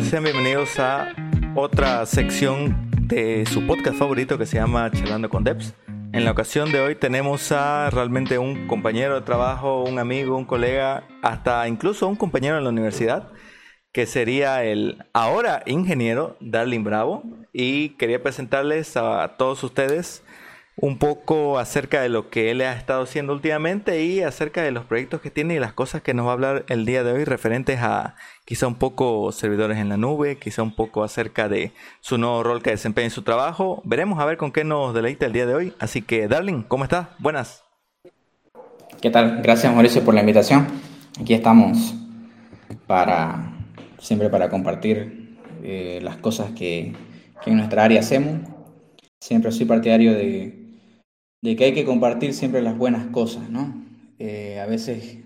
todos sean bienvenidos a otra sección de su podcast favorito que se llama Charlando con Devs. En la ocasión de hoy tenemos a realmente un compañero de trabajo, un amigo, un colega, hasta incluso un compañero en la universidad, que sería el ahora ingeniero Darling Bravo. Y quería presentarles a todos ustedes un poco acerca de lo que él ha estado haciendo últimamente y acerca de los proyectos que tiene y las cosas que nos va a hablar el día de hoy referentes a quizá un poco servidores en la nube, quizá un poco acerca de su nuevo rol que desempeña en su trabajo. Veremos a ver con qué nos deleita el día de hoy. Así que, Darling, ¿cómo estás? Buenas. ¿Qué tal? Gracias Mauricio por la invitación. Aquí estamos para siempre para compartir eh, las cosas que, que en nuestra área hacemos. Siempre soy partidario de de que hay que compartir siempre las buenas cosas, ¿no? Eh, a veces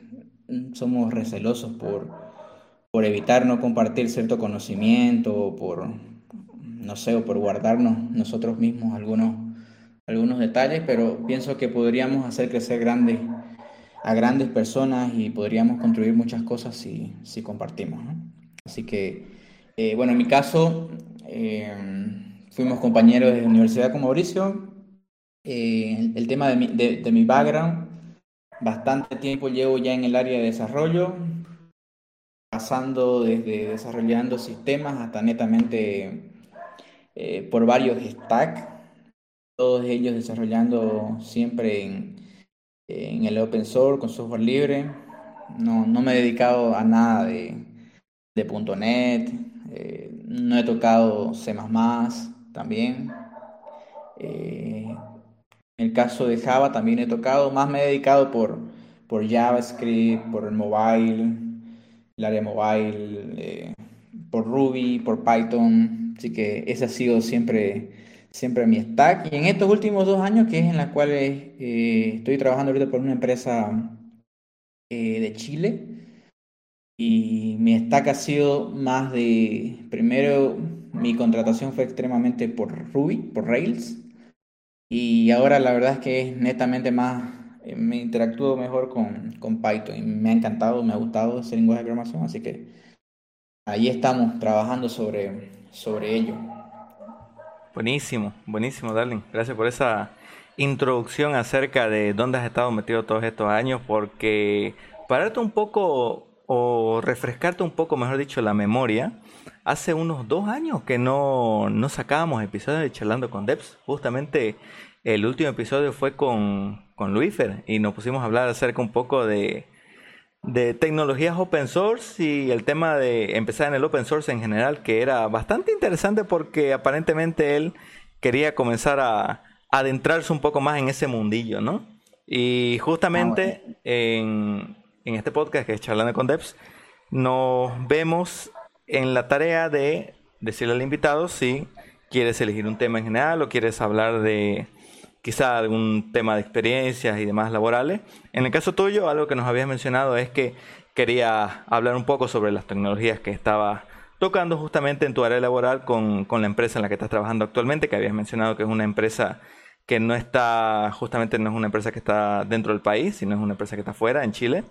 somos recelosos por, por evitar no compartir cierto conocimiento, o por, no sé, o por guardarnos nosotros mismos algunos, algunos detalles, pero pienso que podríamos hacer crecer grandes, a grandes personas y podríamos construir muchas cosas si, si compartimos, ¿no? Así que, eh, bueno, en mi caso, eh, fuimos compañeros de universidad con Mauricio, eh, el tema de mi, de, mi background, bastante tiempo llevo ya en el área de desarrollo, pasando desde desarrollando sistemas hasta netamente eh, por varios stacks, todos ellos desarrollando siempre en, en, el open source, con software libre. No, no me he dedicado a nada de, de .NET, eh, no he tocado C++ también. El caso de Java también he tocado, más me he dedicado por, por JavaScript, por el mobile, el área mobile, eh, por Ruby, por Python. Así que ese ha sido siempre, siempre mi stack. Y en estos últimos dos años, que es en la cuales eh, estoy trabajando ahorita por una empresa eh, de Chile, y mi stack ha sido más de, primero mi contratación fue extremadamente por Ruby, por Rails. Y ahora la verdad es que es netamente más, eh, me interactúo mejor con, con Python y me ha encantado, me ha gustado ese lenguaje de programación, así que ahí estamos trabajando sobre, sobre ello. Buenísimo, buenísimo, Darling. Gracias por esa introducción acerca de dónde has estado metido todos estos años, porque pararte un poco o refrescarte un poco, mejor dicho, la memoria, hace unos dos años que no, no sacábamos episodios de Charlando con Devs. Justamente el último episodio fue con, con Luifer y nos pusimos a hablar acerca un poco de, de tecnologías open source y el tema de empezar en el open source en general, que era bastante interesante porque aparentemente él quería comenzar a adentrarse un poco más en ese mundillo, ¿no? Y justamente ah, en, en este podcast que es Charlando con Devs, nos vemos en la tarea de decirle al invitado si quieres elegir un tema en general o quieres hablar de quizá algún tema de experiencias y demás laborales. En el caso tuyo, algo que nos habías mencionado es que quería hablar un poco sobre las tecnologías que estaba tocando justamente en tu área laboral con, con la empresa en la que estás trabajando actualmente, que habías mencionado que es una empresa que no está, justamente no es una empresa que está dentro del país, sino es una empresa que está fuera, en Chile.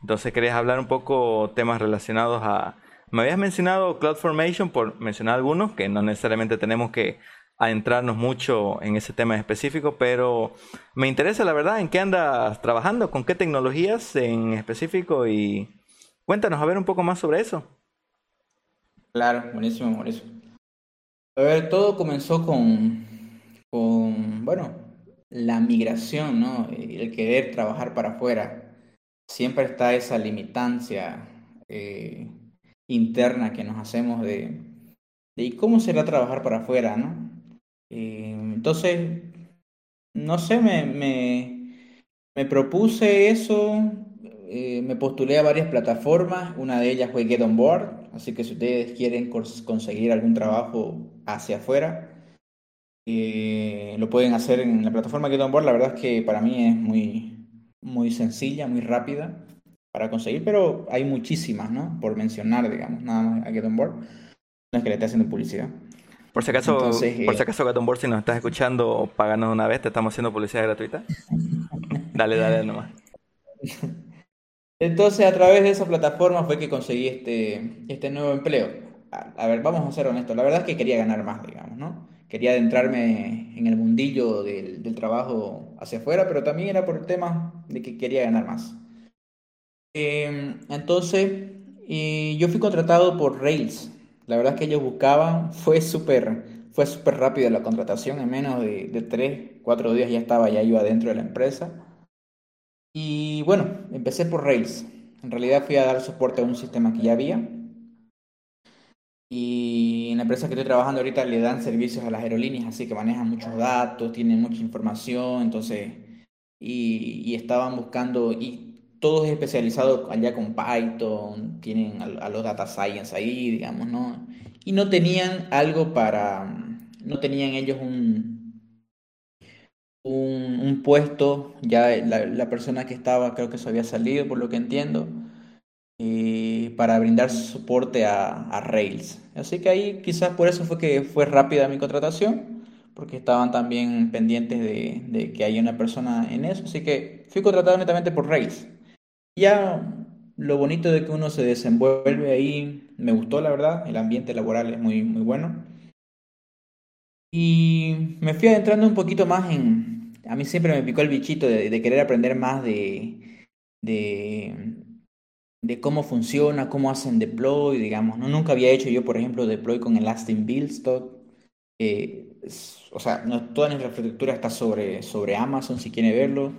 Entonces querías hablar un poco temas relacionados a... Me habías mencionado CloudFormation, por mencionar algunos, que no necesariamente tenemos que adentrarnos mucho en ese tema específico, pero me interesa la verdad en qué andas trabajando, con qué tecnologías en específico y cuéntanos a ver un poco más sobre eso. Claro, buenísimo, buenísimo. A ver, todo comenzó con, con, bueno, la migración, ¿no? El querer trabajar para afuera. Siempre está esa limitancia eh, interna que nos hacemos de, de cómo será trabajar para afuera, ¿no? Eh, entonces, no sé, me, me, propuse eso, eh, me postulé a varias plataformas, una de ellas fue Get On Board, así que si ustedes quieren conseguir algún trabajo hacia afuera, eh, lo pueden hacer en la plataforma Get On Board. La verdad es que para mí es muy, muy sencilla, muy rápida para conseguir, pero hay muchísimas, ¿no? Por mencionar, digamos, nada más a Get On Board. No es que le esté haciendo publicidad. Por si acaso, por si eh, acaso Get On Board, si nos estás escuchando, paganos una vez, te estamos haciendo publicidad gratuita. dale, dale nomás. Entonces, a través de esa plataforma fue que conseguí este, este nuevo empleo. a, ver, vamos a ser honestos, la verdad es que quería ganar más, digamos, ¿no? Quería adentrarme en el mundillo del, del trabajo hacia afuera, pero también era por el tema de que quería ganar más. Em, entonces, yo fui contratado por Rails. La verdad es que ellos buscaban, fue súper fue súper rápida la contratación, en menos de, de 3, 4 días ya estaba, ya iba dentro de la empresa. Y bueno, empecé por Rails. En realidad fui a dar soporte a un sistema que ya había. Y en la empresa que estoy trabajando ahorita le dan servicios a las aerolíneas, así que manejan muchos datos, tienen mucha información, entonces, y, estaban buscando, todo es especializado allá con Python, tienen a, los data science ahí, digamos, ¿no? Y no tenían algo para, no tenían ellos un, un, puesto, ya la, persona que estaba creo que se había salido, por lo que entiendo, eh, para brindar soporte a, Rails. Así que ahí quizás por eso fue que fue rápida mi contratación, porque estaban también pendientes de, de que haya una persona en eso, así que fui contratado netamente por Rails. Ya lo bonito de que uno se desenvuelve ahí, me gustó la verdad, el ambiente laboral es muy, muy bueno. Y me fui adentrando un poquito más en, a mí siempre me picó el bichito de, querer aprender más de, de, cómo funciona, cómo hacen deploy, digamos. ¿no? Nunca había hecho yo, por ejemplo, deploy con Elastic Buildstock. Eh, o sea, no, toda nuestra infraestructura está sobre, sobre Amazon, si quiere verlo.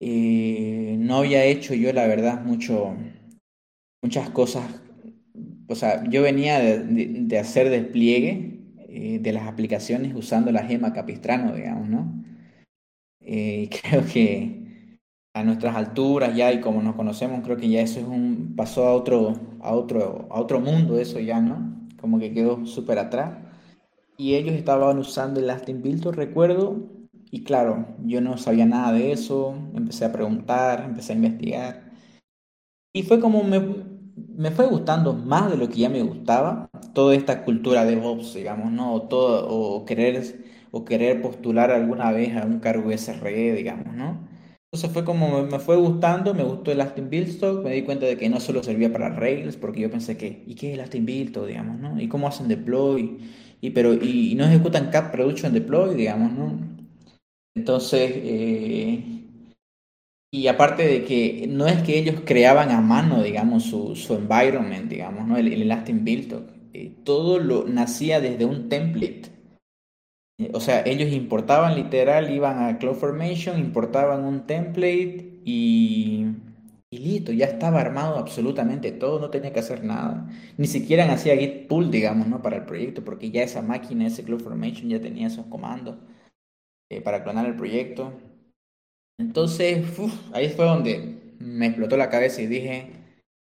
Eh, no había hecho yo, la verdad, mucho, muchas cosas. O sea, yo venía de, hacer despliegue eh, de las aplicaciones usando la gema Capistrano, digamos, ¿no? Eh, creo que a nuestras alturas ya y como nos conocemos, creo que ya eso es un pasó a otro a otro a otro mundo eso ya, ¿no? Como que quedó súper atrás. Y ellos estaban usando el Lasting Build, recuerdo, y claro, yo no sabía nada de eso, empecé a preguntar, empecé a investigar. Y fue como me, me fue gustando más de lo que ya me gustaba, toda esta cultura de DevOps, digamos, ¿no? O, todo, o, querer, o querer postular alguna vez a un cargo SRE, digamos, ¿no? Entonces fue como me fue gustando, me gustó el Elastic Buildstock, me di cuenta de que no solo servía para Rails, porque yo pensé que, ¿y qué es Elastic Buildstock, digamos, ¿no? ¿Y cómo hacen deploy? Y, pero, y, y no ejecutan Cat Production Deploy, digamos, ¿no? Entonces, eh, y aparte de que no es que ellos creaban a mano, digamos, su, su environment, digamos, ¿no? El, el Elastic Build, eh, todo lo nacía desde un template. Eh, o sea, ellos importaban literal, iban a CloudFormation, importaban un template y, y listo, ya estaba armado absolutamente todo, no tenía que hacer nada. Ni siquiera hacía git pull, digamos, ¿no? Para el proyecto, porque ya esa máquina, ese CloudFormation ya tenía esos comandos. Eh, para clonar el proyecto. Entonces, ahí fue donde me explotó la cabeza y dije,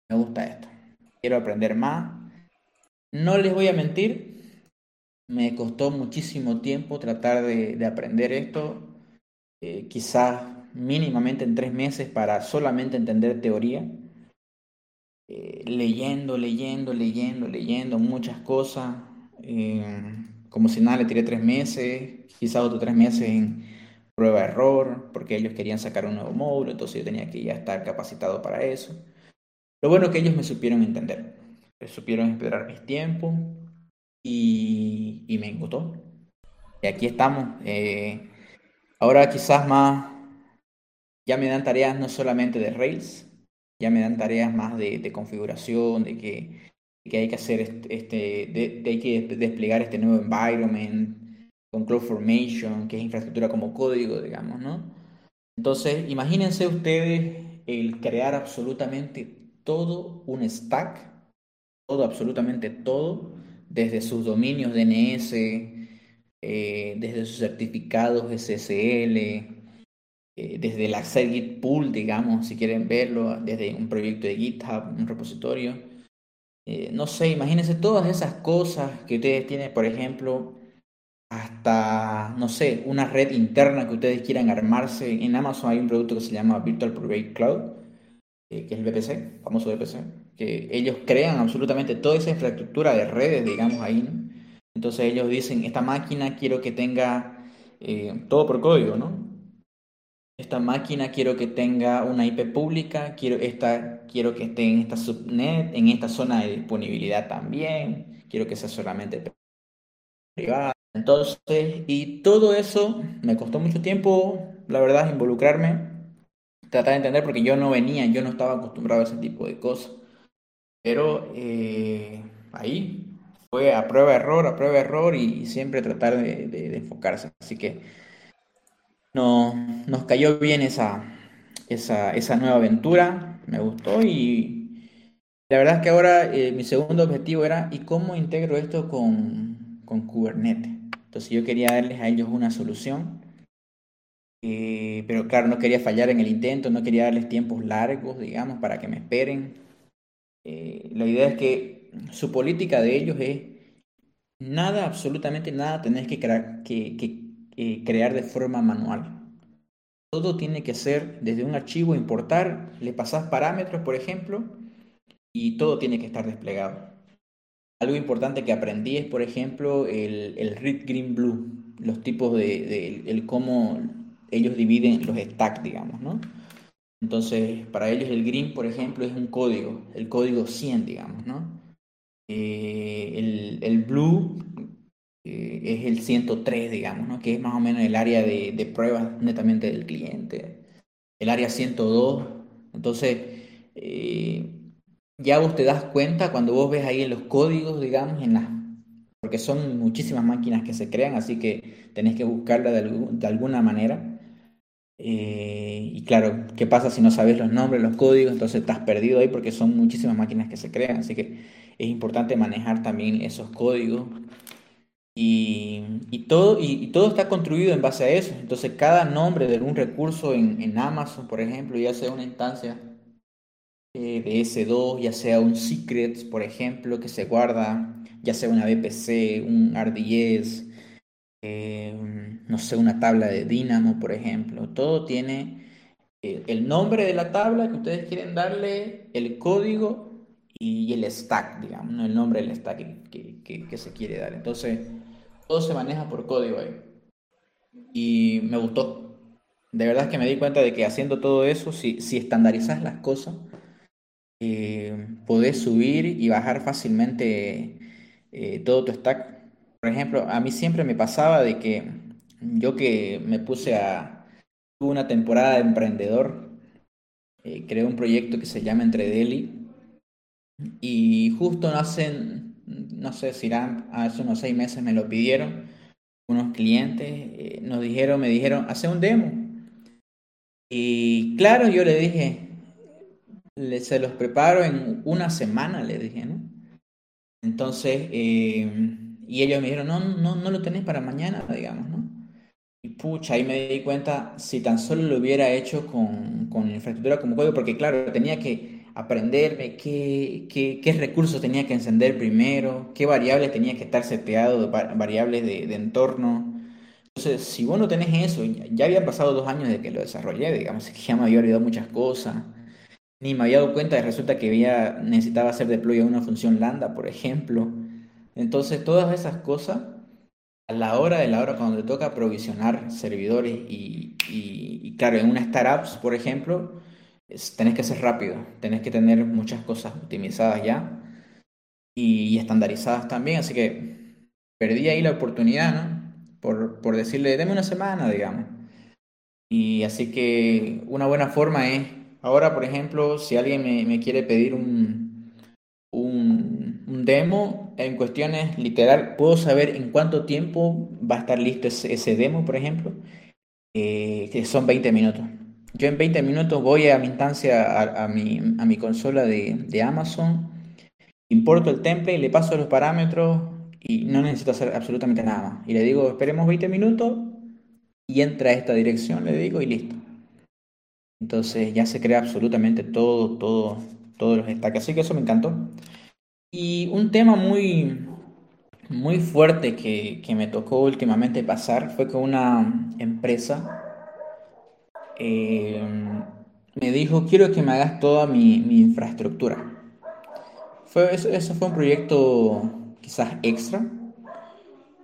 me gusta esto, quiero aprender más. No les voy a mentir, me costó muchísimo tiempo tratar de, aprender esto, eh, quizás mínimamente en tres meses para solamente entender teoría. Eh, leyendo, leyendo, leyendo, leyendo muchas cosas. Como si nada, le tiré tres meses, quizás otros tres meses en prueba-error, porque ellos querían sacar un nuevo módulo, entonces yo tenía que ya estar capacitado para eso. Lo bueno es que ellos me supieron entender, me supieron esperar mis tiempos y, y me gustó. Y aquí estamos. Eh, ahora quizás más, ya me dan tareas no solamente de Rails, ya me dan tareas más de, de configuración, de que, que, hay que hacer este, este de, hay que desplegar este nuevo environment, con CloudFormation, que es infraestructura como código, digamos, ¿no? Entonces, imagínense ustedes el crear absolutamente todo un stack, todo, absolutamente todo, desde sus dominios DNS, eh, desde sus certificados SSL, eh, desde Access Git Pool, digamos, si quieren verlo, desde un proyecto de GitHub, un repositorio. Eh, no sé, imagínense todas esas cosas que ustedes tienen, por ejemplo, hasta, no sé, una red interna que ustedes quieran armarse. En Amazon hay un producto que se llama Virtual Private Cloud, eh, que es el VPC, famoso VPC, que ellos crean absolutamente toda esa infraestructura de redes, digamos, ahí. Entonces ellos dicen, esta máquina quiero que tenga eh, todo por código, ¿no? Esta máquina quiero que tenga una IP pública, quiero, esta, quiero que esté en esta subnet, en esta zona de disponibilidad también quiero que sea solamente privada. Entonces, y todo eso me costó mucho tiempo, la verdad, involucrarme, tratar de entender, porque yo no venía, yo no estaba acostumbrado a ese tipo de cosas. Pero eh, ahí fue a prueba error, a prueba error y, siempre tratar de, enfocarse. Así que no, nos cayó bien esa, esa, esa, nueva aventura, me gustó y la verdad es que ahora eh, mi segundo objetivo era ¿y cómo integro esto con, con Kubernetes? Entonces yo quería darles a ellos una solución, eh, pero claro, no quería fallar en el intento, no quería darles tiempos largos, digamos, para que me esperen. Eh, la idea es que su política de ellos es nada, absolutamente nada, tenés que, que, crear de forma manual. Todo tiene que ser desde un archivo, importar, le pasás parámetros, por ejemplo, y todo tiene que estar desplegado. Algo importante que aprendí es, por ejemplo, el, el red, green, blue, los tipos de, el cómo ellos dividen los stacks, digamos, ¿no? Entonces, para ellos el green, por ejemplo, es un código, el código 100, digamos, ¿no? Eh, el, el, blue eh, es el 103, digamos, ¿no? que es más o menos el área de, de pruebas netamente del cliente. El área 102. Entonces, eh, ya vos te das cuenta cuando vos ves ahí en los códigos, digamos, en las porque son muchísimas máquinas que se crean, así que tenés que buscarla de, de alguna manera. y claro, ¿qué pasa si no sabes los nombres, los códigos? Entonces estás perdido ahí porque son muchísimas máquinas que se crean. Así que es importante manejar también esos códigos. Y, todo, y, todo está construido en base a eso. Entonces, cada nombre de un recurso en, Amazon, por ejemplo, ya sea una instancia eh, de S2, ya sea un secret, por ejemplo, que se guarda, ya sea una VPC, un RDS, eh, no sé, una tabla de Dynamo, por ejemplo. Todo tiene eh, el nombre de la tabla que ustedes quieren darle, el código y el stack, digamos, el nombre del stack que, se quiere dar. Entonces, todo se maneja por código ahí. Y me gustó. De verdad que me di cuenta de que haciendo todo eso, si, si estandarizas las cosas, eh, podés subir y bajar fácilmente eh, todo tu stack. Por ejemplo, a mí siempre me pasaba de que yo que me puse a... Una temporada de emprendedor, eh, creé un proyecto que se llama Entre Deli, y justo hace, no sé si eran hace unos seis meses me lo pidieron unos clientes, eh, nos dijeron, me dijeron, hace un demo. Y claro, yo le dije, se los preparo en una semana, le dije, ¿no? Entonces, eh, y ellos me dijeron, no, no, no lo tenés para mañana, digamos, ¿no? Y pucha, ahí me di cuenta, si tan solo lo hubiera hecho con, con infraestructura como código, porque claro, tenía que aprenderme qué, qué, recursos tenía que encender primero, qué variables tenía que estar seteado, variables de, entorno. Entonces, si vos no tenés eso, ya habían pasado dos años de que lo desarrollé, digamos, que ya me había olvidado muchas cosas, ni me había dado cuenta de resulta que había, necesitaba hacer deploy a una función lambda, por ejemplo. Entonces, todas esas cosas, a la hora de la hora, cuando te toca provisionar servidores y, y, y claro, en una startups, por ejemplo, tenés que ser rápido, tenés que tener muchas cosas optimizadas ya y, estandarizadas también, así que perdí ahí la oportunidad, ¿no? Por, por decirle, deme una semana, digamos. Y así que una buena forma es, ahora por ejemplo, si alguien me, quiere pedir un, un, demo, en cuestiones literal, puedo saber en cuánto tiempo va a estar listo ese, ese demo, por ejemplo, eh, que son 20 minutos. Yo en 20 minutos voy a mi instancia, a, mi, a mi, consola de, Amazon, importo el template, le paso los parámetros y no necesito hacer absolutamente nada. Y le digo, esperemos 20 minutos y entra a esta dirección, le digo, y listo. Entonces ya se crea absolutamente todo, todo, todos los stacks. Así que eso me encantó. Y un tema muy, muy fuerte que, que me tocó últimamente pasar fue con una empresa eh, me dijo, quiero que me hagas toda mi, infraestructura. Fue, eso, fue un proyecto quizás extra.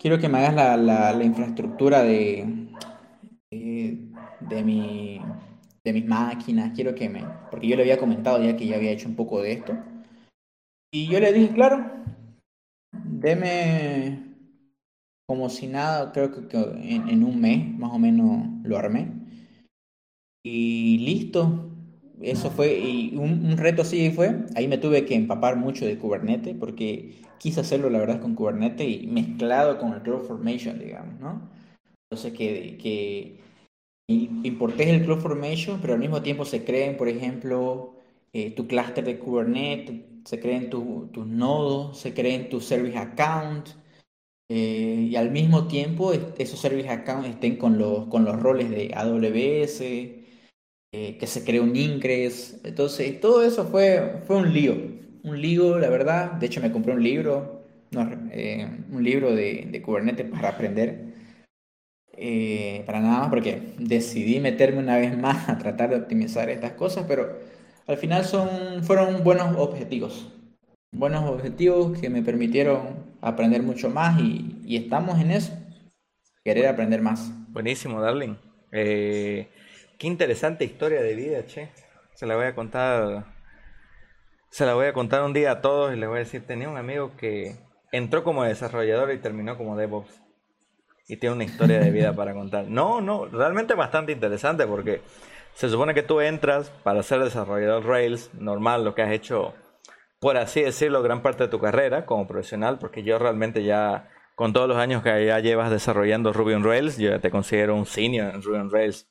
Quiero que me hagas la, infraestructura de, de, mi, de mis máquinas. Quiero que me... Porque yo le había comentado ya que ya había hecho un poco de esto. Y yo le dije, claro, deme como si nada, creo que, en, un mes más o menos lo armé. Y listo. Eso fue, un, reto así fue. Ahí me tuve que empapar mucho de Kubernetes porque quise hacerlo, la verdad, con Kubernetes y mezclado con el CloudFormation, digamos, ¿no? Entonces, que, que importes el CloudFormation, pero al mismo tiempo se creen, por ejemplo, eh, tu clúster de Kubernetes, se creen tus nodos, se creen tu service account, eh, y al mismo tiempo esos service accounts estén con los, con los roles de AWS, eh, que se cree un Ingress. Entonces, todo eso fue, fue un lío. Un lío, la verdad. De hecho, me compré un libro, un libro de, de, Kubernetes para aprender. para nada más, porque decidí meterme una vez más a tratar de optimizar estas cosas, pero al final son, fueron buenos objetivos. Buenos objetivos que me permitieron aprender mucho más y, estamos en eso. Querer aprender más. Buenísimo, Darling. Eh, qué interesante historia de vida, che. Se la voy a contar. Se la voy a contar un día a todos y les voy a decir, tenía un amigo que entró como desarrollador y terminó como DevOps. Y tiene una historia de vida para contar. No, no, realmente bastante interesante porque se supone que tú entras para ser desarrollador Rails, normal, lo que has hecho, por así decirlo, gran parte de tu carrera como profesional, porque yo realmente ya, con todos los años que ya llevas desarrollando Ruby on Rails, yo ya te considero un senior en Ruby on Rails,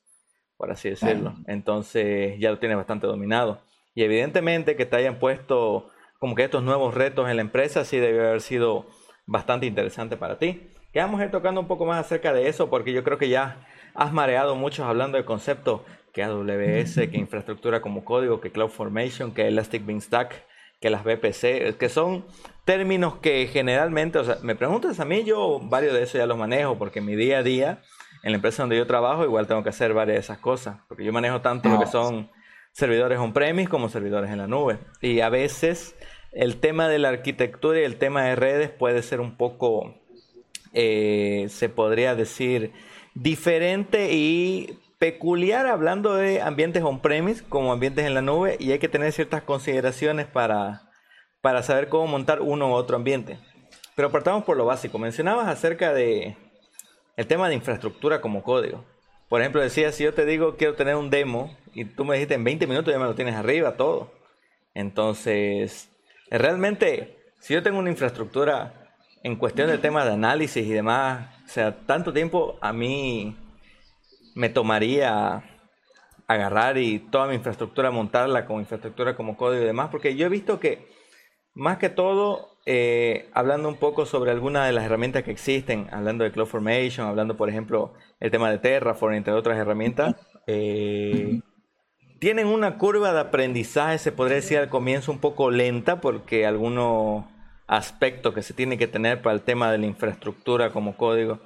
por así decirlo. Entonces ya lo tienes bastante dominado. Y evidentemente que te hayan puesto como que estos nuevos retos en la empresa sí debe haber sido bastante interesante para ti. Que vamos a ir tocando un poco más acerca de eso porque yo creo que ya has mareado mucho hablando de conceptos que AWS, que infraestructura como código, que CloudFormation, que Elastic Beanstalk, que las VPC, que son términos que generalmente, o sea, me preguntas a mí, yo varios de eso ya los manejo, porque mi día a día, en la empresa donde yo trabajo, igual tengo que hacer varias de esas cosas, porque yo manejo tanto lo que son servidores on-premise como servidores en la nube. Y a veces el tema de la arquitectura y el tema de redes puede ser un poco, eh, se podría decir, diferente y peculiar hablando de ambientes on-premise como ambientes en la nube y hay que tener ciertas consideraciones para, para saber cómo montar uno u otro ambiente. Pero partamos por lo básico. Mencionabas acerca de el tema de infraestructura como código. Por ejemplo, decías, si yo te digo quiero tener un demo y tú me dijiste en 20 minutos ya me lo tienes arriba todo. Entonces, realmente, si yo tengo una infraestructura en cuestión de temas de análisis y demás, o sea, tanto tiempo a mí me tomaría agarrar y toda mi infraestructura montarla como infraestructura como código y demás, porque yo he visto que más que todo, eh, hablando un poco sobre algunas de las herramientas que existen, hablando de CloudFormation, hablando por ejemplo el tema de Terraform, entre otras herramientas, eh, tienen una curva de aprendizaje, se podría decir al comienzo un poco lenta, porque algunos aspectos que se tiene que tener para el tema de la infraestructura como código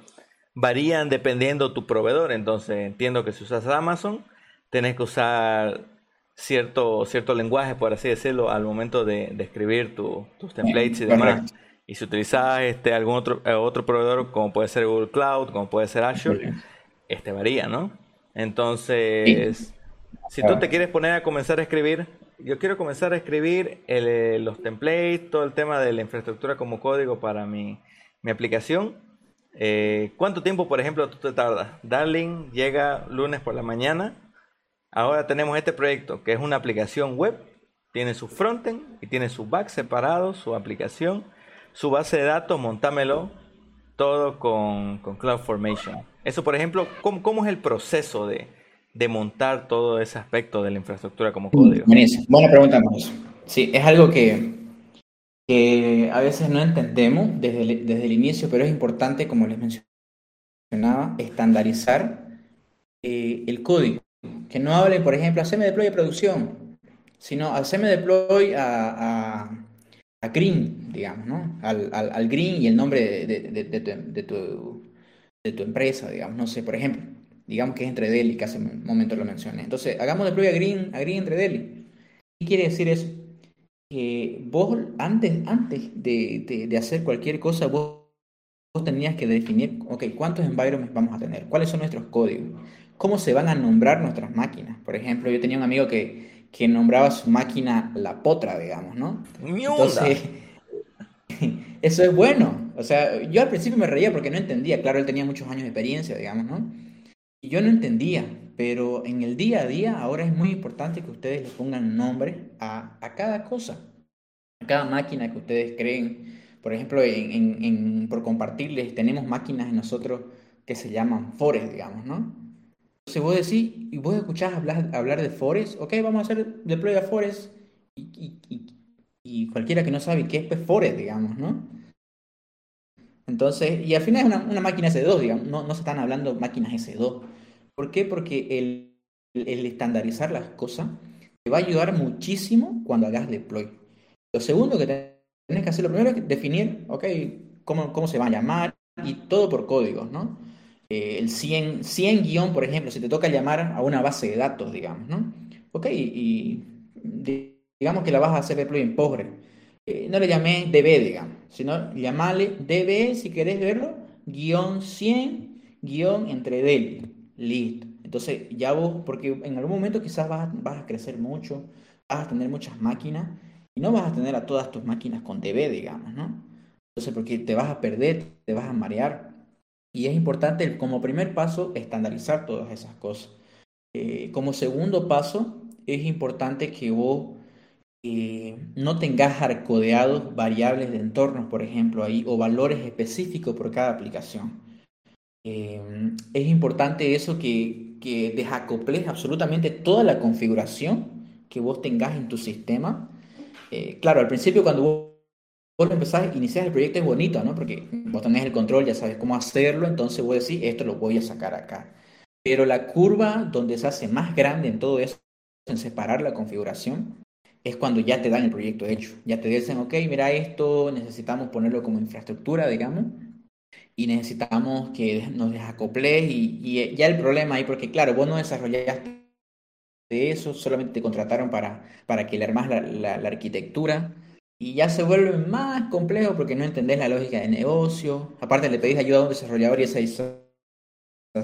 varían dependiendo tu proveedor. Entonces entiendo que si usas Amazon, tenés que usar cierto, cierto lenguaje, por así decirlo, al momento de, escribir tus templates y demás. Y si utilizas este, algún otro, eh, otro proveedor, como puede ser Google Cloud, como puede ser Azure, este varía, ¿no? Entonces, si tú te quieres poner a comenzar a escribir, yo quiero comenzar a escribir eh, los templates, todo el tema de la infraestructura como código para mi, mi aplicación eh, ¿Cuánto tiempo, por ejemplo, tú te tardas? Darling llega lunes por la mañana. Ahora tenemos este proyecto que es una aplicación web. Tiene su frontend y tiene su back separado, su aplicación, su base de datos, montámelo todo con, con CloudFormation. Eso, por ejemplo, ¿cómo, ¿cómo, es el proceso de, de, montar todo ese aspecto de la infraestructura como código? Buena pregunta, Sí, es algo que que a veces no entendemos desde el, desde el inicio, pero es importante, como les mencionaba, estandarizar eh, el código. Que no hable, por ejemplo, haceme deploy a producción, sino haceme deploy a, a, green, digamos, ¿no? Al, al, green y el nombre de, de, de, tu, de, tu, empresa, digamos, no sé, por ejemplo, digamos que es entre Delhi, que hace un momento lo mencioné. Entonces, hagamos deploy a green, a green entre Delhi. ¿Qué quiere decir eso? vos antes, antes de, de, hacer cualquier cosa, vos, vos, tenías que definir, ok, ¿cuántos environments vamos a tener? ¿Cuáles son nuestros códigos? ¿Cómo se van a nombrar nuestras máquinas? Por ejemplo, yo tenía un amigo que, que nombraba su máquina la potra, digamos, ¿no? Entonces, Eso es bueno. O sea, yo al principio me reía porque no entendía. Claro, él tenía muchos años de experiencia, digamos, ¿no? Y yo no entendía, pero en el día a día ahora es muy importante que ustedes le pongan nombre a, a cada cosa, a cada máquina que ustedes creen. Por ejemplo, en, en, por compartirles, tenemos máquinas en nosotros que se llaman Forest, digamos, ¿no? Entonces vos decís, y vos escuchás hablar, hablar de Forest, ok, vamos a hacer deploy a Forest, y, y, y, cualquiera que no sabe qué es pues, Forest, digamos, ¿no? Entonces, y al final es una, una máquina S2, digamos, no, no, se están hablando máquinas S2. ¿Por qué? Porque el, el, estandarizar las cosas te va a ayudar muchísimo cuando hagas deploy. Lo segundo que tenés que hacer, lo primero es definir, ok, cómo, cómo se va a llamar y todo por códigos, ¿no? Eh, el 100, 100 guion, por ejemplo, si te toca llamar a una base de datos, digamos, ¿no? Ok, y, digamos que la vas a hacer deploy en Postgre. Eh, no le llamé DB, digamos, sino llamale DB, si querés verlo, guion 100, guion entre DEL. Listo. Entonces, ya vos, porque en algún momento quizás vas, vas a crecer mucho, vas a tener muchas máquinas y no vas a tener a todas tus máquinas con DB, digamos, ¿no? Entonces, porque te vas a perder, te vas a marear. Y es importante, como primer paso, estandarizar todas esas cosas. Eh, como segundo paso, es importante que vos eh, no tengas arcodeados variables de entornos, por ejemplo, ahí, o valores específicos por cada aplicación. Eh, es importante eso que, que desacoples absolutamente toda la configuración que vos tengas en tu sistema. claro, al principio cuando vos vos empezás, iniciar el proyecto es bonito, ¿no? Porque vos tenés el control, ya sabes cómo hacerlo, entonces vos decís, esto lo voy a sacar acá. Pero la curva donde se hace más grande en todo eso, en separar la configuración, es cuando ya te dan el proyecto hecho. Ya te dicen, ok, mira esto, necesitamos ponerlo como infraestructura, digamos, y necesitamos que nos desacoples y, y ya el problema ahí, porque claro, vos no desarrollaste eso, solamente te contrataron para, para que le armas la, la, la arquitectura y ya se vuelve más complejo porque no entendés la lógica de negocio. Aparte le pedís ayuda a un desarrollador y ese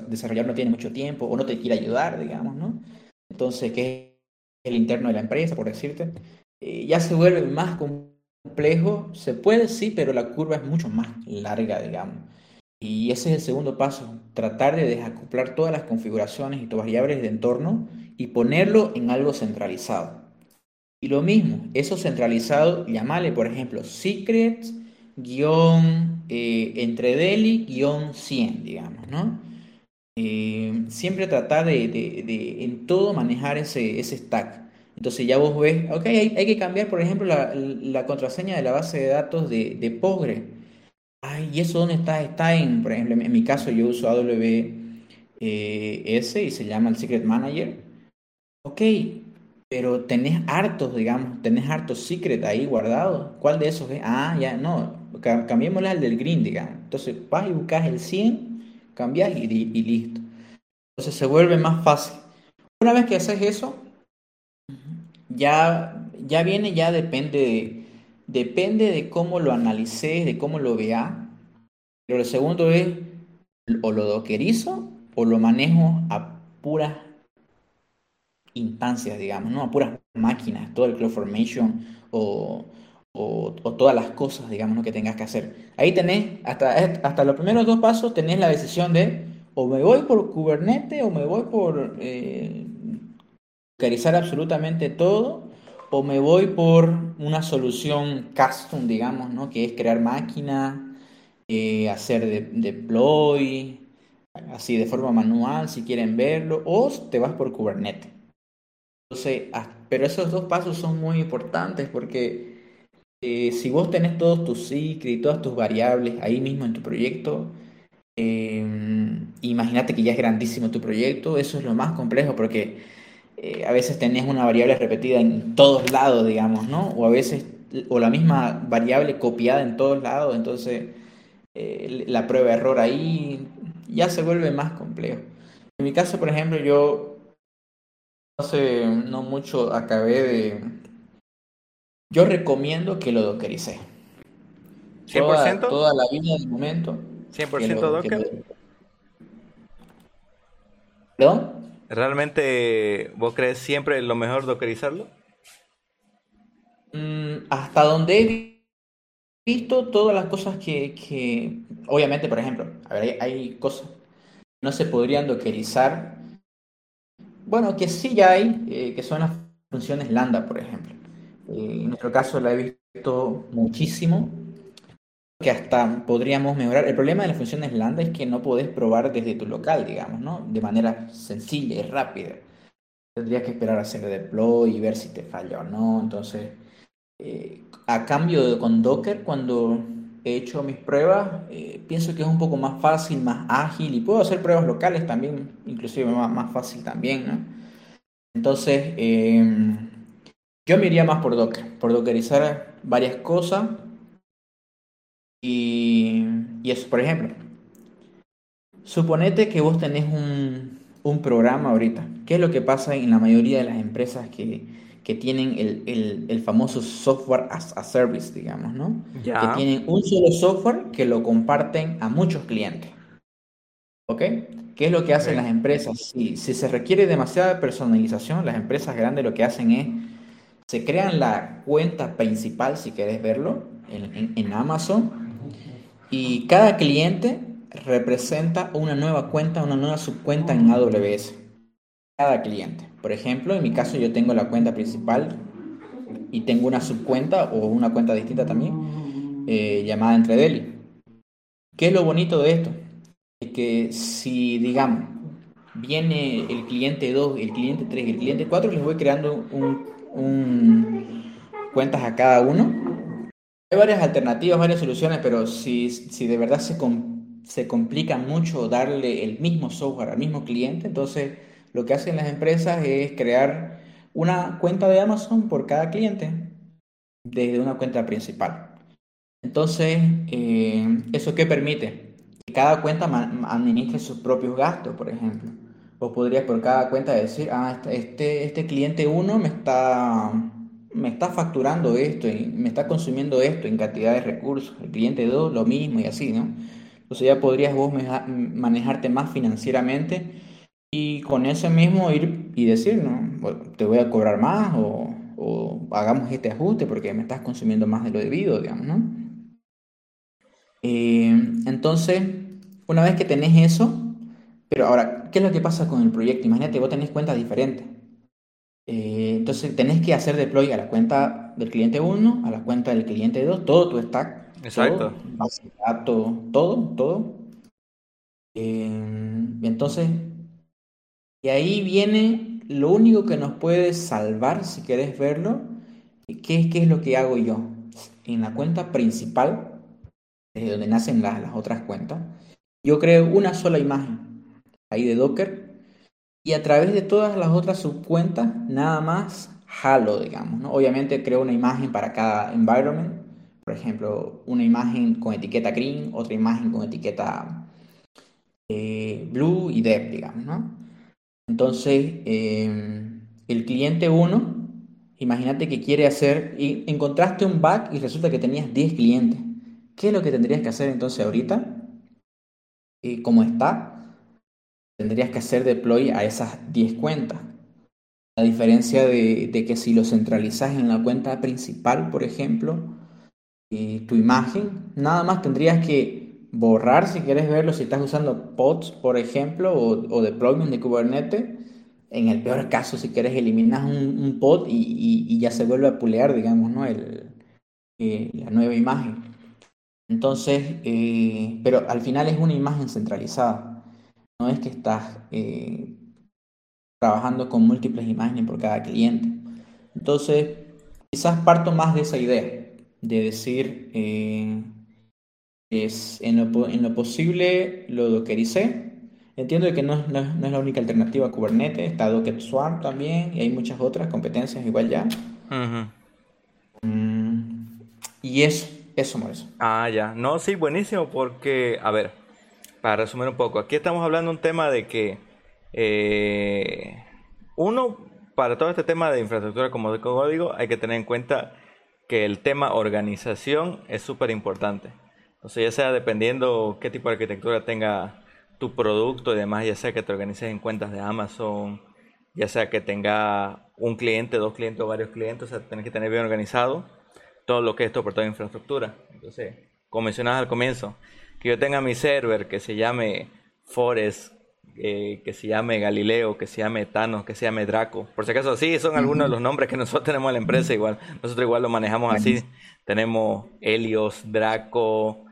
desarrollador no tiene mucho tiempo o no te quiere ayudar, digamos, ¿no? Entonces, ¿qué es el interno de la empresa, por decirte? Eh, ya se vuelve más complejo. Se puede, sí, pero la curva es mucho más larga, digamos. Y ese es el segundo paso, tratar de desacoplar todas las configuraciones y tus variables de entorno y ponerlo en algo centralizado. Y lo mismo, eso centralizado, llamale, por ejemplo, secrets guion eh, entre deli guion 100, digamos, ¿no? Eh, siempre tratar de, de, en todo manejar ese, ese stack. Entonces ya vos ves, ok, hay, que cambiar, por ejemplo, la, la, contraseña de la base de datos de, de Postgre. Ay, ¿y eso dónde está? Está en, por ejemplo, en mi caso yo uso AWS y se llama el Secret Manager. Ok, pero tenés hartos, digamos, tenés hartos secret ahí guardados. ¿Cuál de esos es? Ah, ya, no, cambiémosle al del green, digamos. Entonces vas y buscas el 100, cambias y, listo. Entonces se vuelve más fácil. Una vez que haces eso, ya, ya viene, ya depende de, depende de cómo lo analices, de cómo lo veas. Pero lo segundo es, o lo dockerizo o lo manejo a puras instancias, digamos, ¿no? A puras máquinas, todo el CloudFormation o, o, o, todas las cosas, digamos, que tengas que hacer. Ahí tenés, hasta, hasta los primeros dos pasos, tenés la decisión de o me voy por Kubernetes o me voy por eh, absolutamente todo o me voy por una solución custom, digamos, ¿no? Que es crear máquinas, eh, hacer de, deploy, así de forma manual si quieren verlo, o te vas por Kubernetes. Entonces, ah, pero esos dos pasos son muy importantes porque eh, si vos tenés todos tus secrets y todas tus variables ahí mismo en tu proyecto, em, imagínate que ya es grandísimo tu proyecto, eso es lo más complejo porque eh, a veces tenés una variable repetida en todos lados, digamos, ¿no? O a veces, o la misma variable copiada en todos lados, entonces eh, la prueba de error ahí ya se vuelve más complejo. En mi caso, por ejemplo, yo hace no mucho acabé de... Yo recomiendo que lo dockerice. ¿100%? Toda, la vida del momento. ¿100% Docker? ¿Perdón? ¿Realmente vos crees siempre lo mejor dockerizarlo? Mm, hasta donde he visto todas las cosas que, obviamente, por ejemplo, a ver, hay, cosas que no se podrían dockerizar. Bueno, que sí ya hay, eh, que son las funciones lambda, por ejemplo. Eh, en nuestro caso la he visto muchísimo, que hasta podríamos mejorar. El problema de las funciones lambda es que no podés probar desde tu local, digamos, ¿no? De manera sencilla y rápida. Tendrías que esperar a hacer deploy y ver si te falla o no. Entonces, eh, a cambio con Docker, cuando he hecho mis pruebas, eh, pienso que es un poco más fácil, más ágil y puedo hacer pruebas locales también, inclusive más, fácil también. Entonces, em, yo me iría más por Docker, por dockerizar varias cosas y, y eso, por ejemplo, suponete que vos tenés un, un programa ahorita. ¿Qué es lo que pasa en la mayoría de las empresas que, que tienen el, el, el, famoso software as a service, digamos, ¿no? Que tienen un solo software que lo comparten a muchos clientes. ¿Ok? ¿Qué es lo que hacen las empresas? Si, si se requiere demasiada personalización, las empresas grandes lo que hacen es, se crean la cuenta principal, si quieres verlo, en, en Amazon, y cada cliente representa una nueva cuenta, una nueva subcuenta en AWS. Cada cliente. Por ejemplo, en mi caso yo tengo la cuenta principal y tengo una subcuenta o una cuenta distinta también eh, llamada Entredeli. ¿Qué es lo bonito de esto? Es que si, digamos, viene el cliente 2, el cliente 3, el cliente 4, les voy creando un, cuentas a cada uno. Hay varias alternativas, varias soluciones, pero si, si de verdad se, se complica mucho darle el mismo software al mismo cliente, entonces lo que hacen las empresas es crear una cuenta de Amazon por cada cliente desde una cuenta principal. Entonces, eh, ¿eso qué permite? Que cada cuenta administre sus propios gastos, por ejemplo. Vos podrías por cada cuenta decir, ah, este, este cliente 1 me está, me está facturando esto y me está consumiendo esto en cantidad de recursos. El cliente 2 lo mismo y así, ¿no? Entonces ya podrías vos manejarte más financieramente y con ese mismo ir y decir, ¿no? te voy a cobrar más o, hagamos este ajuste porque me estás consumiendo más de lo debido, digamos, ¿no? Eh, entonces, una vez que tenés eso, pero ahora, ¿qué es lo que pasa con el proyecto? Imagínate, vos tenés cuentas diferentes. Eh, entonces, tenés que hacer deploy a la cuenta del cliente 1, a la cuenta del cliente 2, todo tu stack. Exacto. Todo, todo, todo. Eh, entonces, y ahí viene lo único que nos puede salvar, si querés verlo, ¿qué es, lo que hago yo? En la cuenta principal, desde donde nacen las, otras cuentas, yo creo una sola imagen ahí de Docker y a través de todas las otras subcuentas, nada más jalo, digamos. Obviamente creo una imagen para cada environment, por ejemplo, una imagen con etiqueta green, otra imagen con etiqueta eh, blue y dev, digamos, ¿no? Entonces, em, el cliente 1, imagínate que quiere hacer, y encontraste un bug y resulta que tenías 10 clientes. ¿Qué es lo que tendrías que hacer entonces ahorita? Y como está, tendrías que hacer deploy a esas 10 cuentas. La diferencia de, que si lo centralizas en la cuenta principal, por ejemplo, y tu imagen, nada más tendrías que borrar si quieres verlo, si estás usando pods, por ejemplo, o, o deployment de Kubernetes. En el peor caso, si quieres, eliminas un, pod y, ya se vuelve a pulear, digamos, ¿no? El, eh, la nueva imagen. Entonces, eh, pero al final es una imagen centralizada. No es que estás eh, trabajando con múltiples imágenes por cada cliente. Entonces, quizás parto más de esa idea, de decir, es en lo, en lo posible lo dockericé. Entiendo que no, no, es la única alternativa a Kubernetes, está Docker Swarm también y hay muchas otras competencias igual ya. Mm, y eso, eso, Mauricio. Ah, ya. No, sí, buenísimo porque, a ver, para resumir un poco, aquí estamos hablando un tema de que eh, uno, para todo este tema de infraestructura como de código, hay que tener en cuenta que el tema organización es súper importante. O sea, ya sea dependiendo qué tipo de arquitectura tenga tu producto y demás, ya sea que te organices en cuentas de Amazon, ya sea que tenga un cliente, dos clientes o varios clientes, o sea, tienes que tener bien organizado. todo lo que es por toda infraestructura. Entonces, como mencionabas al comienzo, que yo tenga mi server que se llame Forest, eh, que se llame Galileo, que se llame Thanos, que se llame Draco. Por si acaso, sí, son algunos de los nombres que nosotros tenemos en la empresa igual. Nosotros igual lo manejamos así. Tenemos Helios, Draco,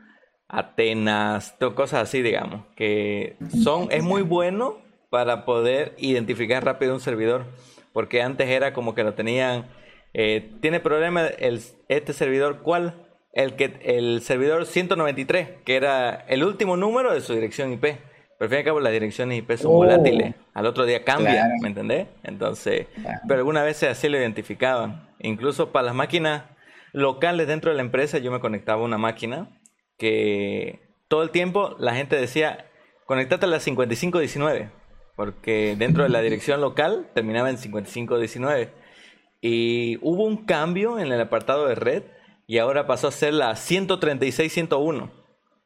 Atenas, cosas así, digamos, que son, es muy bueno para poder identificar rápido un servidor, porque antes era como que lo tenían, eh, tiene problema el, este servidor, ¿cuál? El, que, el servidor 193, que era el último número de su dirección IP. Pero al fin y al cabo las direcciones IP son volátiles. Oh. Al otro día cambian, ¿me entendés? Entonces, pero algunas veces así lo identificaban. Incluso para las máquinas locales dentro de la empresa yo me conectaba a una máquina que todo el tiempo la gente decía, conectate a la 5519, porque dentro de la dirección local terminaba en 5519. Y hubo un cambio en el apartado de red y ahora pasó a ser la 136-101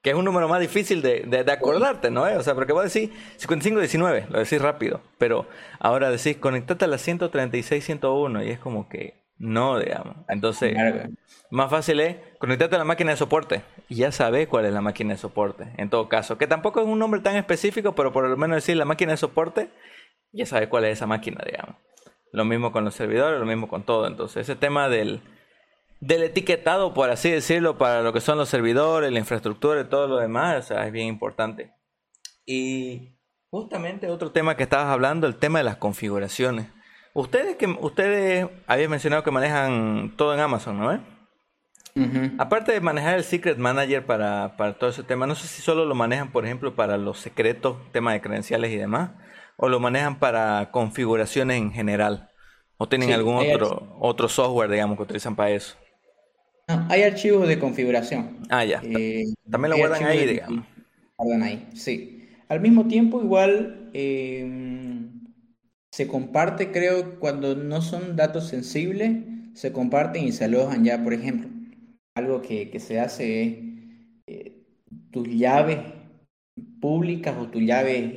que es un número más difícil de, de, acordarte, ¿no? O sea, porque vos decís 5519, lo decís rápido, pero ahora decís conectate a la 136.101 y es como que no, digamos. Entonces, más fácil es conectarte a la máquina de soporte ya sabes cuál es la máquina de soporte, en todo caso, que tampoco es un nombre tan específico, pero por lo menos decir la máquina de soporte, ya sabes cuál es esa máquina, digamos. Lo mismo con los servidores, lo mismo con todo. Entonces, ese tema del del etiquetado, por así decirlo, para lo que son los servidores, la infraestructura y todo lo demás, o sea, es bien importante. Y justamente otro tema que estabas hablando, el tema de las configuraciones. Ustedes que ustedes habían mencionado que manejan todo en Amazon, ¿no? Aparte de manejar el Secret Manager para, para, todo ese tema, no sé si solo lo manejan, por ejemplo, para los secretos, tema de credenciales y demás, o lo manejan para configuraciones en general, o tienen algún otro, otro software, digamos, que utilizan para eso hay archivos de configuración. Ah, ya. Eh, También lo guardan ahí, digamos. Guardan ahí, sí. Al mismo tiempo, igual eh, se comparte, creo, cuando no son datos sensibles, se comparten y se alojan ya, por ejemplo. Algo que, se hace es eh, tus llaves públicas o tus llaves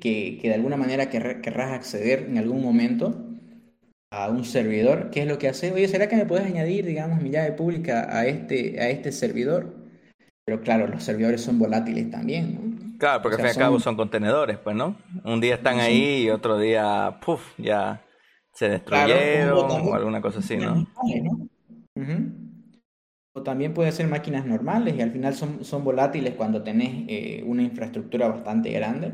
que, que, de alguna manera querrás acceder en algún momento a un servidor, ¿qué es lo que hace? Oye, ¿será que me puedes añadir, digamos, mi llave pública a este, a este servidor? Pero claro, los servidores son volátiles también, ¿no? Claro, porque al fin y al cabo son contenedores, pues, ¿no? Un día están ahí y otro día, puff, ya se destruyeron o alguna cosa así, ¿no? O también puede ser máquinas normales y al final son, son volátiles cuando tenés eh, una infraestructura bastante grande.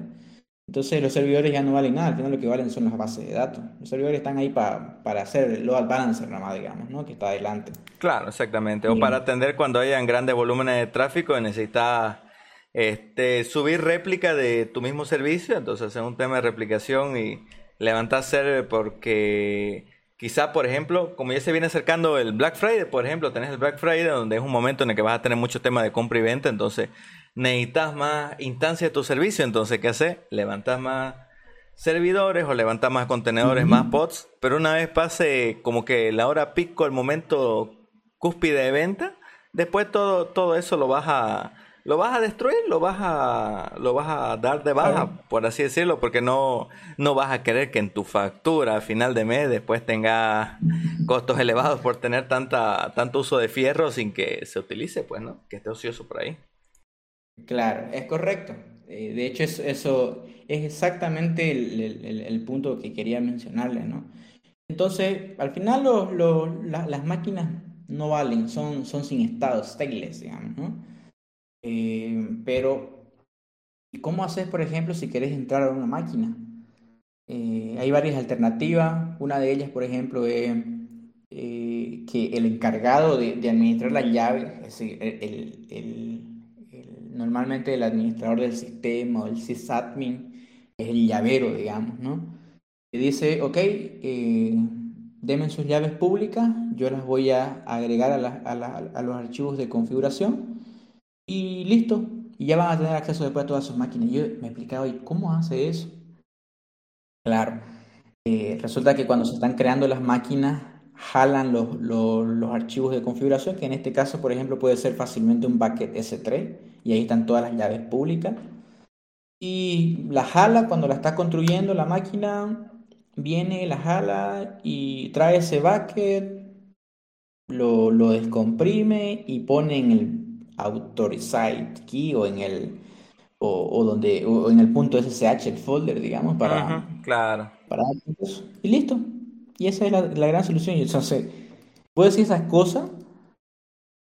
Entonces los servidores ya no valen nada, al final lo que valen son las bases de datos. Los servidores están ahí para hacer el load balancer nada más, digamos, ¿no? Que está adelante. Claro, exactamente. O para atender cuando hayan grandes volúmenes de tráfico y necesitas este, subir réplica de tu mismo servicio, entonces es un tema de replicación y levantar server porque quizá, por ejemplo, como ya se viene acercando el Black Friday, por ejemplo, tenés el Black Friday donde es un momento en el que vas a tener mucho tema de compra y venta, entonces necesitas más instancias de tu servicio. Entonces, ¿qué haces? Levantas más servidores o levantas más contenedores, más pods. Pero una vez pase como que la hora pico, el momento cúspide de venta, después todo, todo eso lo vas a lo vas a destruir, lo vas a lo vas a dar de baja, por así decirlo, porque no no vas a querer que en tu factura a final de mes después tenga costos elevados por tener tanta tanto uso de fierro sin que se utilice, pues, ¿no? Que esté ocioso por ahí. Claro, es correcto. Eh, de hecho, eso, es exactamente el, punto que quería mencionarle, ¿no? Entonces, al final las máquinas no valen, son, son sin estado, stateless, digamos, ¿no? Eh, pero, ¿cómo haces, por ejemplo, si quieres entrar a una máquina? Eh, hay varias alternativas. Una de ellas, por ejemplo, es que el encargado de, administrar la llave, normalmente el administrador del sistema o el sysadmin es el llavero, digamos, ¿no? Que dice, ok, eh, sus llaves públicas, yo las voy a agregar a, los archivos de configuración y listo, y ya van a tener acceso después a todas sus máquinas. Yo me explicaba, ¿y cómo hace eso? Claro, eh, resulta que cuando se están creando las máquinas, jalan los, los, archivos de configuración, que en este caso, por ejemplo, puede ser fácilmente un bucket S3, y ahí están todas las llaves públicas. Y la jala cuando la está construyendo la máquina, viene, la jala y trae ese bucket, lo, lo descomprime y pone en el authorized key o en el o, donde o en el punto SSH el folder digamos para claro. para y listo. Y esa es la, gran solución. Entonces puedo decir esas cosas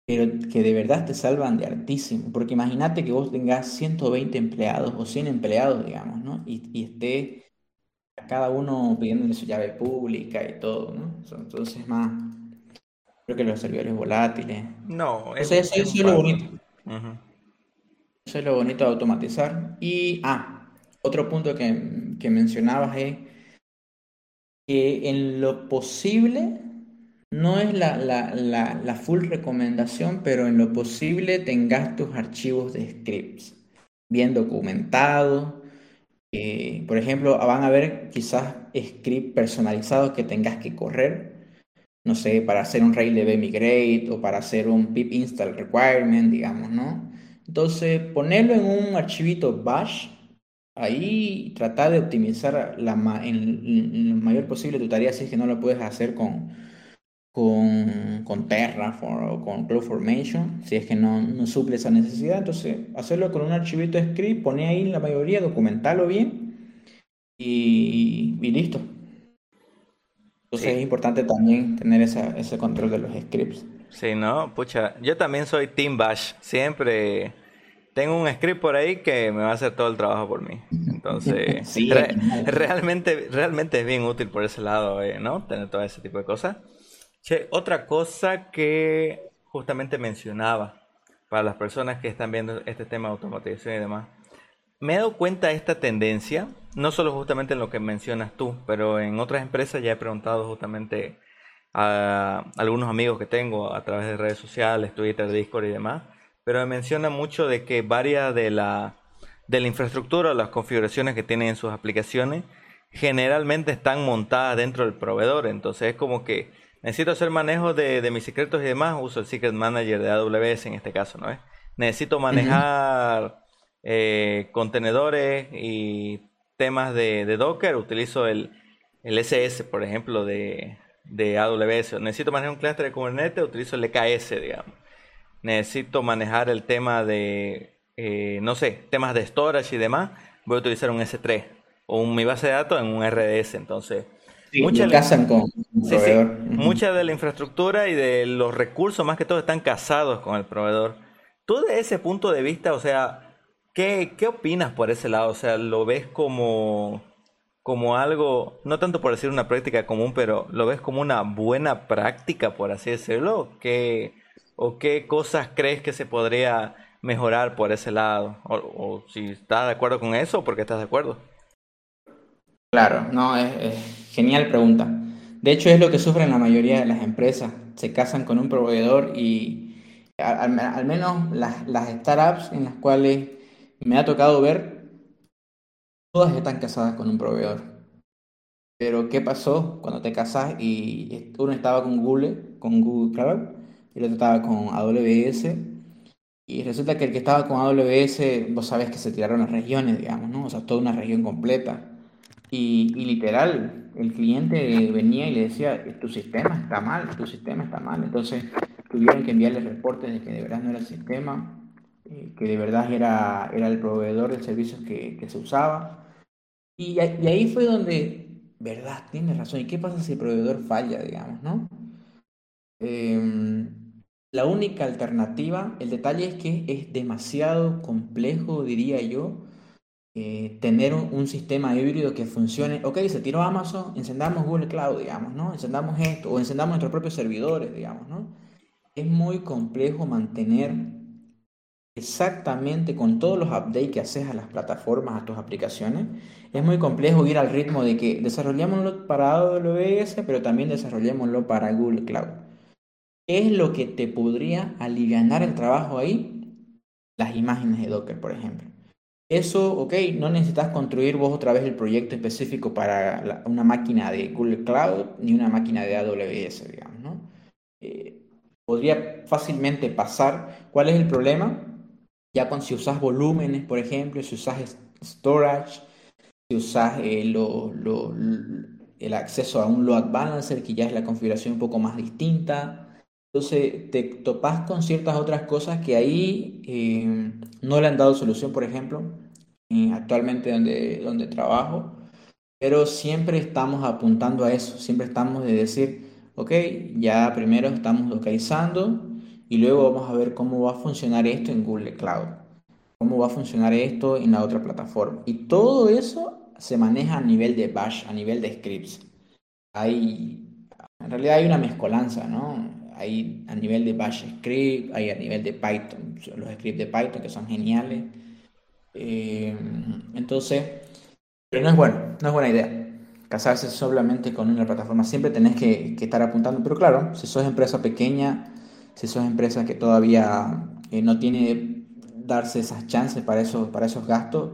pero que de verdad te salvan de hartísimo. Porque imagínate que vos tengas 120 empleados o 100 empleados digamos no y, y esté cada uno pidiéndole su llave pública y todo no entonces más creo que los servidores volátiles. No eso, es, lo bonito. Eso es lo bonito de automatizar. Y, ah, otro punto que, que mencionabas es que en lo posible, no es la, la, la, la, full recomendación, pero en lo posible tengas tus archivos de scripts bien documentados. por ejemplo, van a haber quizás scripts personalizados que tengas que correr, no sé, para hacer un Rail migrate o para hacer un pip install requirement, digamos, ¿no? Entonces, ponerlo en un archivito bash, ahí tratar de optimizar la, en, lo mayor posible tu tarea si es que no lo puedes hacer con, con, con Terraform o con CloudFormation, si es que no, no, suple esa necesidad. Entonces, hacerlo con un archivito script, poner ahí la mayoría, documentarlo bien y listo. Entonces es importante también tener esa, ese control de los scripts. Sí, no, pucha, yo también soy Team Bash. Siempre tengo un script por ahí que me va a hacer todo el trabajo por mí. Entonces, realmente, realmente es bien útil por ese lado, eh, ¿no? Tener todo ese tipo de cosas. Che, otra cosa que justamente mencionaba para las personas que están viendo este tema de automatización y demás. Me he dado cuenta de esta tendencia, no solo justamente en lo que mencionas tú, pero en otras empresas ya he preguntado justamente a algunos amigos que tengo a través de redes sociales, Twitter, Discord y demás, pero me menciona mucho de que varias de la, de la infraestructura, las configuraciones que tienen en sus aplicaciones, generalmente están montadas dentro del proveedor, entonces es como que necesito hacer manejo de, mis secretos y demás, uso el Secret Manager de AWS en este caso, ¿no es? Necesito manejar eh, contenedores y temas de, de Docker, utilizo el, el SS, por ejemplo, de, de AWS. Necesito manejar un cluster de Kubernetes, utilizo el EKS, digamos. Necesito manejar el tema de, eh, no sé, temas de storage y demás, voy a utilizar un S3 o un, mi base de datos en un RDS. Entonces, mucha, con mucha de la infraestructura y de los recursos, más que todo, están casados con el proveedor. Tú de ese punto de vista, o sea, ¿qué, qué opinas por ese lado? O sea, ¿lo ves como como algo, no tanto por decir una práctica común, pero lo ves como una buena práctica, por así decirlo? ¿Qué, ¿O qué cosas crees que se podría mejorar por ese lado? O, si estás de acuerdo con eso, ¿por qué estás de acuerdo? Claro, no, es, genial pregunta. De hecho, es lo que sufren la mayoría de las empresas. Se casan con un proveedor y al, menos las, las startups en las cuales me ha tocado ver Todas están casadas con un proveedor. Pero ¿qué pasó cuando te casas y uno estaba con Google, con Google Cloud, y el otro estaba con AWS? Y resulta que el que estaba con AWS, vos sabés que se tiraron las regiones, digamos, ¿no? O sea, toda una región completa. Y, y, literal, el cliente venía y le decía, tu sistema está mal, tu sistema está mal. Entonces tuvieron que enviarle reportes de que de verdad no era el sistema, eh, que de verdad era, era el proveedor de servicios que, que se usaba. Y, ahí fue donde, verdad, tienes razón. ¿Y qué pasa si el proveedor falla, digamos, no? Em, la única alternativa, el detalle es que es demasiado complejo, diría yo, eh, tener un, sistema híbrido que funcione. Ok, se tiró Amazon, encendamos Google Cloud, digamos, ¿no? Encendamos esto, o encendamos nuestros propios servidores, digamos, ¿no? Es muy complejo mantener exactamente con todos los updates que haces a las plataformas, a tus aplicaciones, es muy complejo ir al ritmo de que desarrollémoslo para AWS, pero también desarrollémoslo para Google Cloud. ¿Qué es lo que te podría aliviar el trabajo ahí? Las imágenes de Docker, por ejemplo. Eso, ok, no necesitas construir vos otra vez el proyecto específico para una máquina de Google Cloud ni una máquina de AWS, digamos, ¿no? Eh, podría fácilmente pasar. ¿Cuál es el problema? Ya con si usas volúmenes, por ejemplo, si usas storage, si usas eh, el acceso a un load balancer, que ya es la configuración un poco más distinta. Entonces te topas con ciertas otras cosas que ahí eh, no le han dado solución, por ejemplo, actualmente donde, donde trabajo, pero siempre estamos apuntando a eso, siempre estamos de decir, ok, ya primero estamos localizando y luego vamos a ver cómo va a funcionar esto en Google Cloud, cómo va a funcionar esto en la otra plataforma. Y todo eso se maneja a nivel de bash, a nivel de scripts. Hay, en realidad hay una mezcolanza, ¿no? Hay a nivel de bash script, hay a nivel de Python, los scripts de Python que son geniales. Eh, entonces, pero no es bueno, no es buena idea casarse solamente con una plataforma. Siempre tenés que, estar apuntando. Pero claro, si sos empresa pequeña, si sos empresa que todavía eh, no tiene darse esas chances para esos, para esos gastos,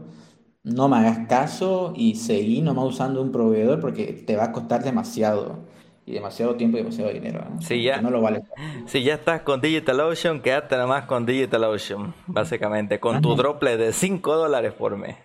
no me hagas caso y seguí nomás usando un proveedor porque te va a costar demasiado. Y demasiado tiempo y demasiado dinero. Si ya, no lo vale. Si ya estás con DigitalOcean, quédate nomás con DigitalOcean, básicamente, con tu droplet de 5 dólares por mes.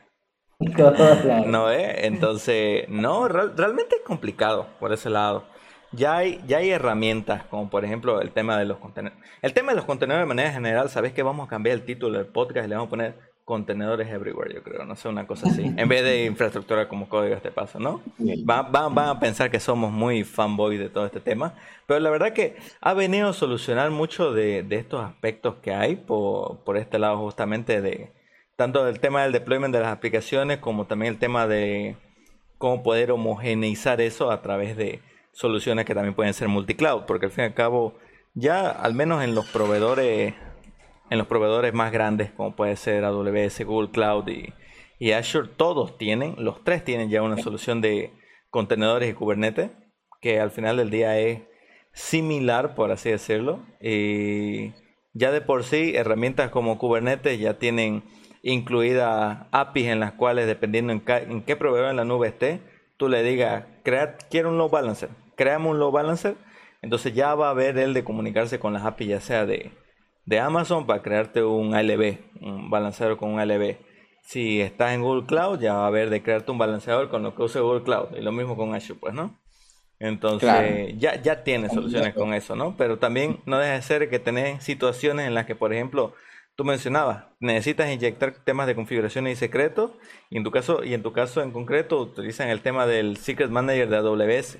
no, ¿eh? Entonces, no, realmente es complicado por ese lado. Ya hay, ya hay herramientas, como por ejemplo el tema de los contenedores. El tema de los contenedores de manera general, ¿sabes que vamos a cambiar el título del podcast y le vamos a poner contenedores everywhere, yo creo, no sé, una cosa así. En vez de infraestructura como código este paso, ¿no? Van, van, a pensar que somos muy fanboy de todo este tema, pero la verdad que ha venido a solucionar mucho de, de estos aspectos que hay por, por este lado justamente de tanto del tema del deployment de las aplicaciones como también el tema de cómo poder homogeneizar eso a través de soluciones que también pueden ser multicloud, porque al fin y al cabo ya al menos en los proveedores en los proveedores más grandes como puede ser AWS, Google Cloud y, Azure, todos tienen, los tres tienen ya una solución de contenedores y Kubernetes que al final del día es similar, por así decirlo. Y ya de por sí, herramientas como Kubernetes ya tienen incluidas APIs en las cuales, dependiendo en, qué proveedor en la nube esté, tú le digas, quiero un load balancer, creamos un load balancer, entonces ya va a ver él de comunicarse con las APIs, ya sea de, de Amazon para crearte un ALB, un balanceador con un ALB. Si estás en Google Cloud, ya va a haber de crearte un balanceador con lo que use Google Cloud. Y lo mismo con Azure, pues, ¿no? Entonces, ya, ya tiene soluciones con eso, ¿no? Pero también no deja de ser que tenés situaciones en las que, por ejemplo, tú mencionabas, necesitas inyectar temas de configuraciones y secretos, y en tu caso, y en tu caso en concreto, utilizan el tema del Secret Manager de AWS,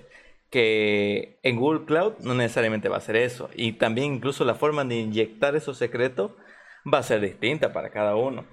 que en Google Cloud no necesariamente va a ser eso. Y también incluso la forma de inyectar esos secretos va a ser distinta para cada uno.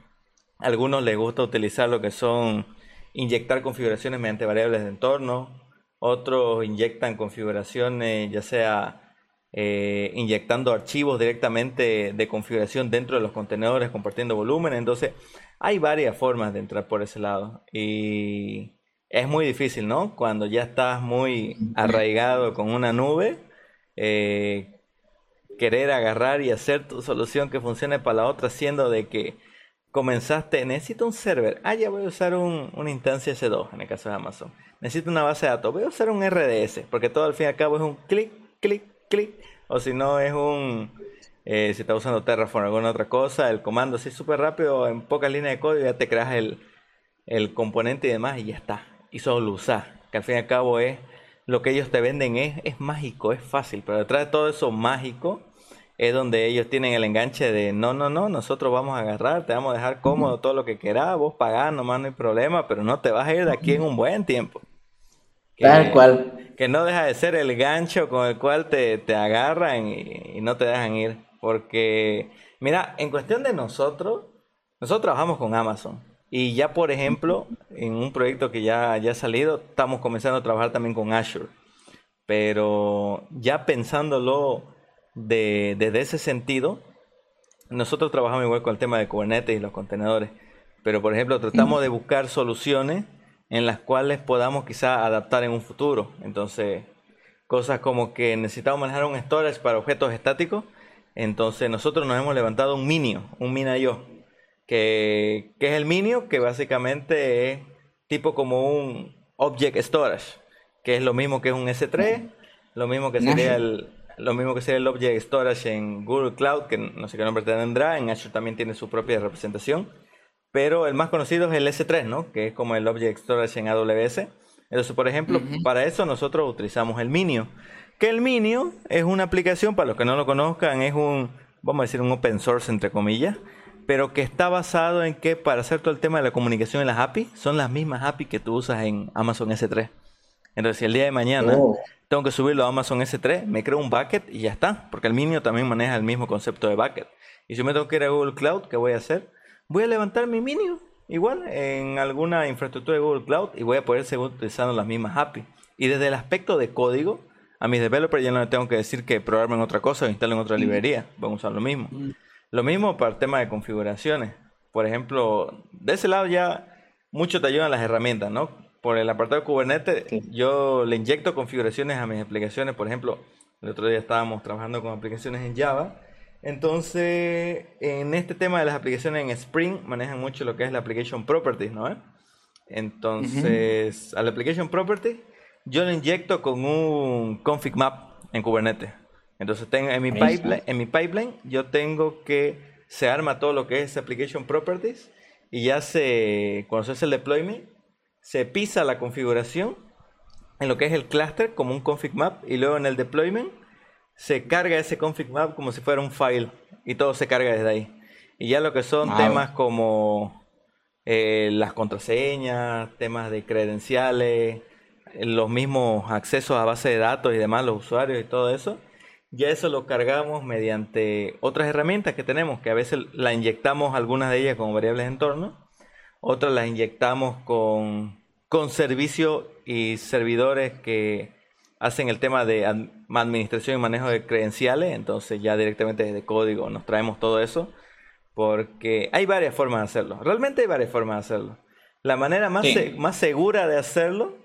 Algunos les gusta utilizar lo que son inyectar configuraciones mediante variables de entorno, otros inyectan configuraciones ya sea eh, inyectando archivos directamente de configuración dentro de los contenedores, compartiendo volumen. Entonces, hay varias formas de entrar por ese lado. Y es muy difícil, ¿no? Cuando ya estás muy arraigado con una nube, eh, querer agarrar y hacer tu solución que funcione para la otra, siendo de que comenzaste, necesito un server, ah, ya voy a usar un, una instancia S2 en el caso de Amazon, necesito una base de datos, voy a usar un RDS, porque todo al fin y al cabo es un clic, clic, clic, o si no es un, eh, si estás usando Terraform o alguna otra cosa, el comando así súper rápido, en pocas líneas de código ya te creas el, el componente y demás y ya está, y solo lo usas, que al fin y al cabo es, lo que ellos te venden es, es mágico, es fácil, pero detrás de todo eso mágico, es donde ellos tienen el enganche de no, no, no, nosotros vamos a agarrar, te vamos a dejar cómodo todo lo que quieras, vos pagás, nomás no hay problema, pero no te vas a ir de aquí en un buen tiempo. Tal cual que no deja de ser el gancho con el cual te, agarran y, no te dejan ir. Porque, mira, en cuestión de nosotros, nosotros trabajamos con Amazon. Y ya, por ejemplo, en un proyecto que ya, ya ha salido, estamos comenzando a trabajar también con Azure. Pero ya pensándolo de, desde ese sentido, nosotros trabajamos igual con el tema de Kubernetes y los contenedores. Pero, por ejemplo, tratamos de buscar soluciones en las cuales podamos quizá adaptar en un futuro. Entonces, cosas como que necesitamos manejar un storage para objetos estáticos. Entonces, nosotros nos hemos levantado un minio, un mina-yo, que, que, es el minio, que básicamente es tipo como un object storage, que es lo mismo que es un S3, lo mismo que sería el, lo mismo que sería el Object Storage en Google Cloud, que no sé qué nombre tendrá, en Azure también tiene su propia representación pero el más conocido es el S3, ¿no? Que es como el Object Storage en AWS. Entonces, por ejemplo, para eso nosotros utilizamos el Minio, Que el Minio es una aplicación, para los que no lo conozcan, es un, vamos a decir, un open source entre comillas, pero que está basado en que para hacer todo el tema de la comunicación en las API, son las mismas API que tú usas en Amazon S3. Entonces, si el día de mañana oh. tengo que subirlo a Amazon S3, me creo un bucket y ya está, porque el Minio también maneja el mismo concepto de bucket. Y si me tengo que ir a Google Cloud, ¿qué voy a hacer? Voy a levantar mi Minio igual en alguna infraestructura de Google Cloud y voy a poder seguir utilizando las mismas API. Y desde el aspecto de código, a mis developers ya no les tengo que decir que programen otra cosa o instalen otra librería, van a usar lo mismo. Lo mismo para el tema de configuraciones. Por ejemplo, de ese lado ya mucho te ayudan las herramientas, ¿no? Por el apartado de Kubernetes, yo le inyecto configuraciones a mis aplicaciones. Por ejemplo, el otro día estábamos trabajando con aplicaciones en Java entonces, en este tema de las aplicaciones en Spring, manejan mucho lo que es la Application Properties, ¿no? Entonces, a la Application Property, yo lo inyecto con un config map en Kubernetes. Entonces, tengo, en, mi pipeline, en mi pipeline, yo tengo que se arma todo lo que es Application Properties y ya se, cuando se hace el deployment, se pisa la configuración en lo que es el cluster como un config map y luego en el deployment se carga ese config map como si fuera un file y todo se carga desde ahí. Y ya lo que son temas como eh, las contraseñas, temas de credenciales, los mismos accesos a base de datos y demás, los usuarios y todo eso, ya eso lo cargamos mediante otras herramientas que tenemos, que a veces la inyectamos algunas de ellas con variables de entorno, otras las inyectamos con, con servicios y servidores que hacen el tema de administración y manejo de credenciales, entonces ya directamente desde código nos traemos todo eso, porque hay varias formas de hacerlo, realmente hay varias formas de hacerlo. La manera más, más segura de hacerlo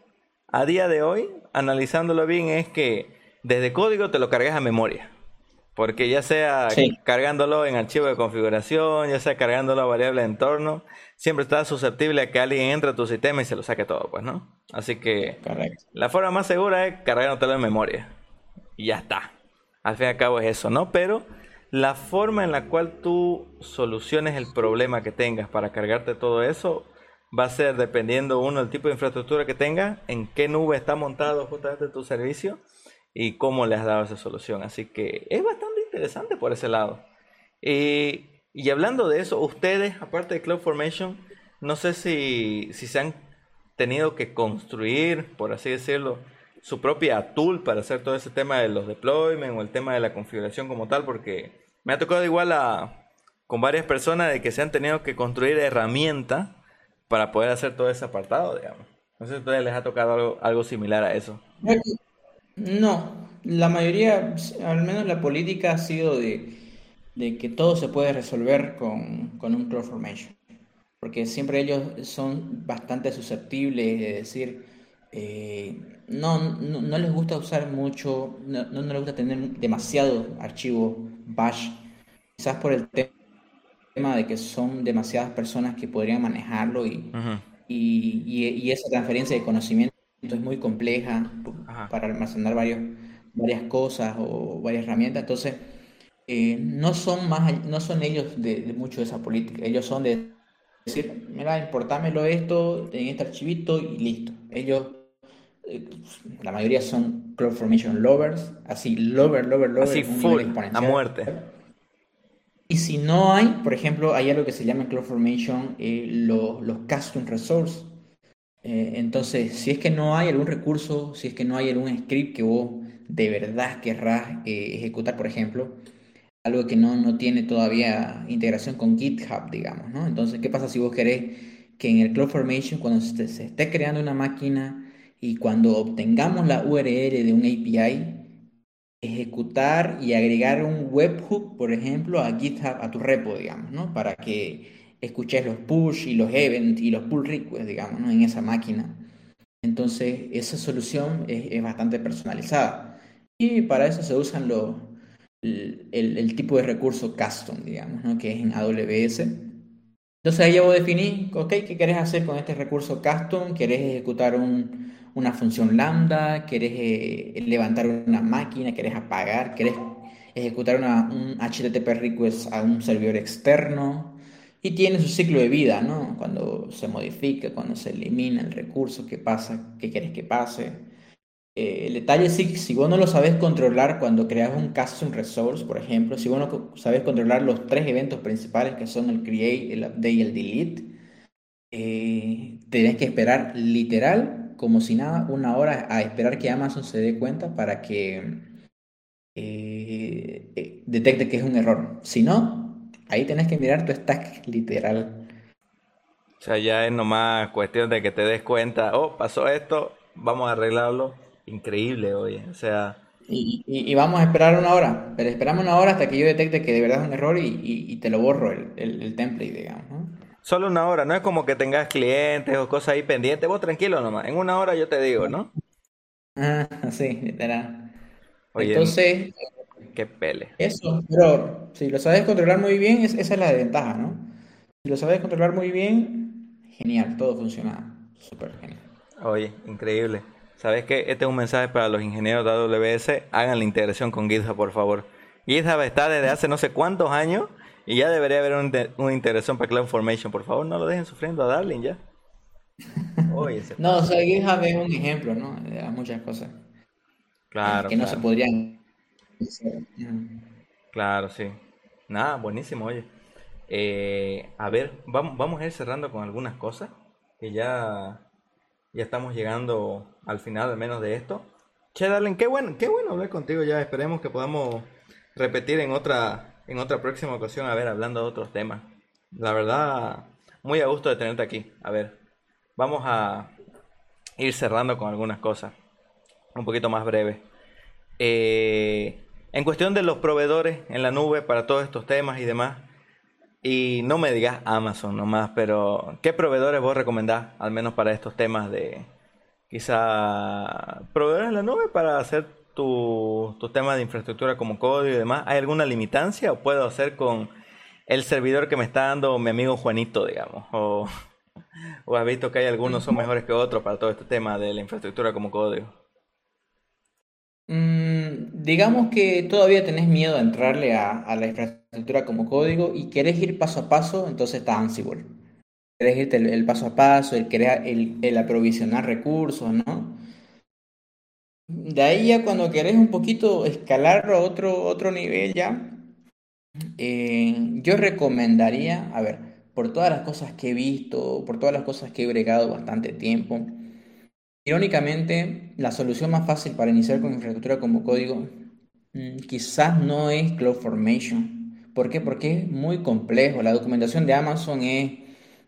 a día de hoy, analizándolo bien, es que desde código te lo cargas a memoria. Porque ya sea cargándolo en archivo de configuración, ya sea cargándolo a variable de entorno, siempre está susceptible a que alguien entre a tu sistema y se lo saque todo, pues, ¿no? Así que la forma más segura es cargándolo en memoria. Y ya está. Al fin y al cabo es eso, ¿no? Pero la forma en la cual tú soluciones el problema que tengas para cargarte todo eso va a ser dependiendo uno del tipo de infraestructura que tengas, en qué nube está montado justamente tu servicio y cómo le has dado esa solución. Así que es bastante interesante por ese lado. y hablando de eso, ustedes, aparte de CloudFormation, no sé si, si se han tenido que construir, por así decirlo, su propia tool para hacer todo ese tema de los deployments o el tema de la configuración como tal, porque me ha tocado igual a, con varias personas de que se han tenido que construir herramientas para poder hacer todo ese apartado, digamos. No sé si a ustedes les ha tocado algo, algo similar a eso. No, la mayoría, al menos la política ha sido de, que todo se puede resolver con, un CloudFormation. Porque siempre ellos son bastante susceptibles de decir, eh, no, no, les gusta usar mucho, no, no, les gusta tener demasiado archivo bash, quizás por el tema de que son demasiadas personas que podrían manejarlo y, y esa transferencia de conocimiento es muy compleja para almacenar varios, varias cosas o varias herramientas. Entonces, eh, no, son más, no son ellos de, mucho de esa política. Ellos son de decir, mira, importámelo esto en este archivito y listo. Ellos, eh, la mayoría son CloudFormation lovers, así, lover, lover, lover. Así, full, a muerte. Y si no hay, por ejemplo, hay algo que se llama CloudFormation eh, los, los custom resources eh, entonces, si es que no hay algún recurso, si es que no hay algún script que vos de verdad querrás eh, ejecutar, por ejemplo, algo que no, no, tiene todavía integración con GitHub, digamos, ¿no? Entonces, ¿qué pasa si vos querés que en el CloudFormation, cuando se, se esté creando una máquina y cuando obtengamos la URL de un API, ejecutar y agregar un webhook, por ejemplo, a GitHub, a tu repo, digamos, ¿no? Para que escuches los push y los event y los pull requests, digamos, ¿no? en esa máquina. Entonces, esa solución es, bastante personalizada. Y para eso se usan los, el, tipo de recurso custom, digamos, ¿no? que es en AWS. Entonces ahí ya vos definís, ok, ¿qué querés hacer con este recurso custom? ¿Querés ejecutar un, una función lambda? ¿Querés eh, levantar una máquina? ¿Querés apagar? ¿Querés ejecutar una, un HTTP request a un servidor externo? Y tiene su ciclo de vida, ¿no? Cuando se modifica, cuando se elimina el recurso, qué pasa, qué quieres que pase. eh, el detalle es si, si vos no lo sabes controlar cuando creas un custom resource, por ejemplo, si vos no sabes controlar los tres eventos principales que son el create, el update y el delete, eh, tenés que esperar literal, como si nada, una hora a esperar que Amazon se dé cuenta para que eh, detecte que es un error. Si no, ahí tenés que mirar tu stack literal. O sea, ya es nomás cuestión de que te des cuenta, oh, pasó esto, vamos a arreglarlo. Increíble, oye. O sea... Y, vamos a esperar una hora, pero esperamos una hora hasta que yo detecte que de verdad es un error y, te lo borro el, el, template, digamos. Solo una hora, no es como que tengas clientes o cosas ahí pendientes, vos tranquilo nomás, en una hora yo te digo, ¿no? Ah, sí, literal. Entonces, qué pele. Eso, pero si lo sabes controlar muy bien, esa es la ventaja, ¿no? Si lo sabes controlar muy bien, genial, todo funciona súper genial. Oye, increíble. ¿Sabes qué? Este es un mensaje para los ingenieros de AWS. Hagan la integración con GitHub, por favor. GitHub está desde hace no sé cuántos años y ya debería haber una integración para CloudFormation. Por favor, no lo dejen sufriendo a Darling ya. no, o sea, GitHub es un ejemplo, ¿no? De muchas cosas. Claro. Que no se podrían. Claro, sí. Nada, buenísimo, oye. Eh, a ver, vamos, vamos a ir cerrando con algunas cosas que ya, ya estamos llegando al final al menos de esto. Che, Darling, qué bueno, qué bueno hablar contigo ya. Esperemos que podamos repetir en otra, en otra próxima ocasión, a ver, hablando de otros temas. La verdad, muy a gusto de tenerte aquí. A ver, vamos a ir cerrando con algunas cosas un poquito más breve. Eh, en cuestión de los proveedores en la nube para todos estos temas y demás, y no me digas Amazon nomás, pero ¿qué proveedores vos recomendás, al menos para estos temas de quizá proveedores en la nube para hacer tus tu temas de infraestructura como código y demás? ¿Hay alguna limitancia o puedo hacer con el servidor que me está dando mi amigo Juanito, digamos? O, o has visto que hay algunos son mejores que otros para todo este tema de la infraestructura como código. Mm, digamos que todavía tenés miedo a entrarle a, la infraestructura como código y querés ir paso a paso, entonces está Ansible. Querés irte el, paso a paso, el, crear, el, aprovisionar recursos, ¿no? De ahí ya cuando querés un poquito escalarlo a otro, otro nivel ya, eh, yo recomendaría, a ver, por todas las cosas que he visto, por todas las cosas que he bregado bastante tiempo, Irónicamente, la solución más fácil para iniciar con infraestructura como código quizás no es CloudFormation. ¿Por qué? Porque es muy complejo. La documentación de Amazon es,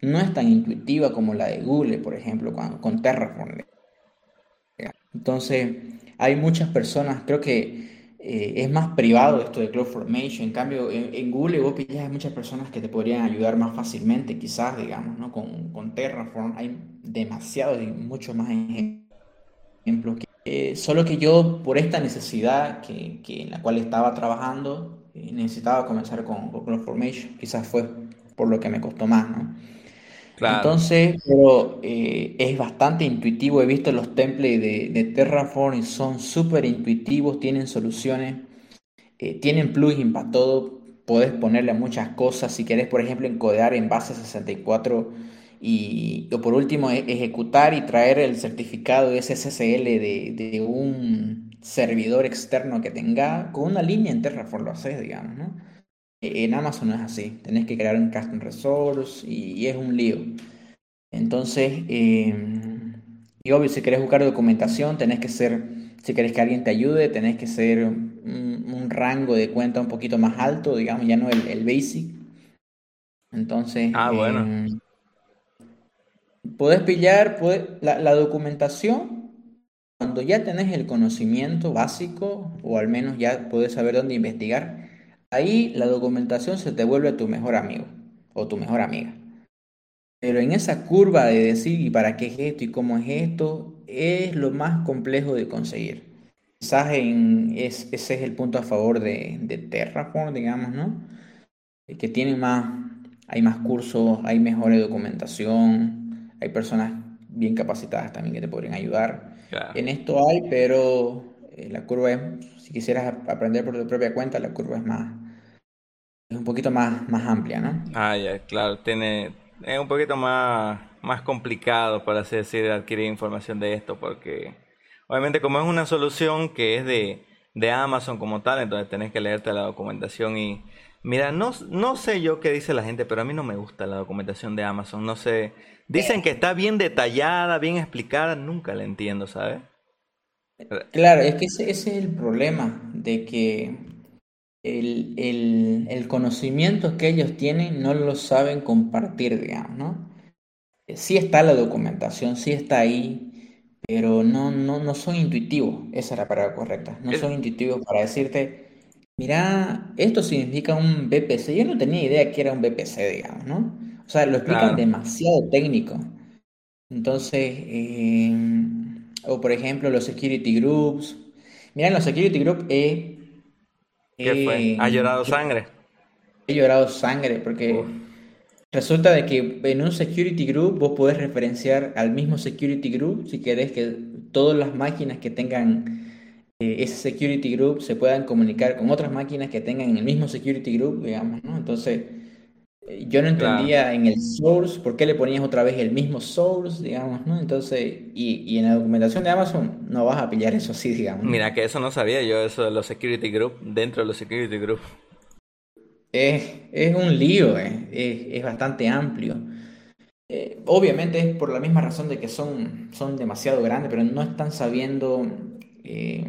no es tan intuitiva como la de Google, por ejemplo, con, Terraform. Entonces, hay muchas personas, creo que eh, es más privado esto de CloudFormation. En cambio, en, Google vos pillas muchas personas que te podrían ayudar más fácilmente, quizás, digamos, ¿no? Con, con Terraform hay demasiados y muchos más Eh, solo que yo, por esta necesidad que, que en la cual estaba trabajando, eh, necesitaba comenzar con, con CloudFormation. Quizás fue por lo que me costó más, ¿no? Entonces, pero eh, es bastante intuitivo. He visto los templates de, de Terraform y son súper intuitivos, tienen soluciones, tienen plugin para todo. Podés ponerle muchas cosas. Si querés, por ejemplo, encodear en base 64 y por último, e-, ejecutar y traer el certificado SSL de, de un servidor externo que tenga con una línea en Terraform lo haces, digamos, ¿no? E-, en Amazon no es así, tenés que crear un custom resource y, es un lío. Entonces, em, y obvio, si querés buscar documentación, tenés que ser, si querés que alguien te ayude, tenés que ser un, rango de cuenta un poquito más alto, digamos, ya no el, el basic. Entonces, ah, bueno. Em, Podés pillar la, documentación cuando ya tenés el conocimiento básico o al menos ya podés saber dónde investigar. Ahí la documentación se te vuelve tu mejor amigo o tu mejor amiga. Pero en esa curva de decir y para qué es esto y cómo es esto, es lo más complejo de conseguir. Quizás ese es el punto a favor de, de Terraform, digamos, ¿no? Que tiene más, hay más cursos, hay mejor documentación, hay personas bien capacitadas también que te podrían ayudar. En esto hay, pero eh, la curva es, si quisieras aprender por tu propia cuenta, la curva es más, es un poquito más, más amplia, ¿no? Ah, ya, claro, tiene, es un poquito más, más complicado, por así decir, adquirir información de esto, porque Obviamente como es una solución que es de, de Amazon como tal, entonces tenés que leerte la documentación y... Mira, no, no sé yo qué dice la gente, pero a mí no me gusta la documentación de Amazon. No sé. Dicen que está bien detallada, bien explicada, nunca la entiendo, ¿sabes? Claro, es que ese, ese es el problema, de que el, el, el conocimiento que ellos tienen no lo saben compartir, digamos, ¿no? Sí está la documentación, sí está ahí, pero no, no, no son intuitivos, esa es la palabra correcta, no son intuitivos para decirte, mira, esto significa un BPC, yo no tenía idea que era un BPC, digamos, ¿no? O sea, lo explican demasiado técnico. Entonces, eh, o por ejemplo, los security groups. Mira, en los security groups he... ¿Qué fue? ¿Ha llorado sangre? He llorado sangre porque... Resulta de que en un security group vos podés referenciar al mismo security group si querés que todas las máquinas que tengan eh, ese security group se puedan comunicar con otras máquinas que tengan el mismo security group, digamos, ¿no? Entonces, yo no entendía en el source por qué le ponías otra vez el mismo source, digamos, ¿no? Entonces, y, y en la documentación de Amazon no vas a pillar eso así, digamos. Mira, que eso no sabía yo, eso de los security group dentro de los security group. Es, un lío, eh, es, bastante amplio. Eh, obviamente es por la misma razón de que son, son demasiado grandes, pero no están sabiendo eh,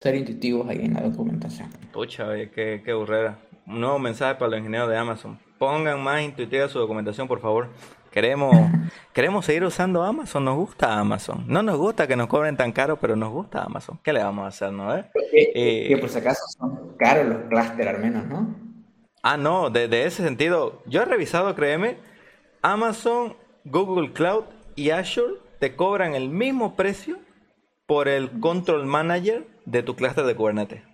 ser intuitivos ahí en la documentación. Pucha, oye, qué, qué burrera. Un nuevo mensaje para los ingenieros de Amazon. Pongan más intuitiva su documentación, por favor. Queremos, queremos seguir usando Amazon, nos gusta Amazon. No nos gusta que nos cobren tan caro, pero nos gusta Amazon. ¿Qué le vamos a hacer, no? Que, por si acaso son caros los clusters al menos, ¿no? Ah, no, de, ese sentido, yo he revisado, créeme, Amazon, Google Cloud y Azure te cobran el mismo precio por el control manager de tu cluster de Kubernetes.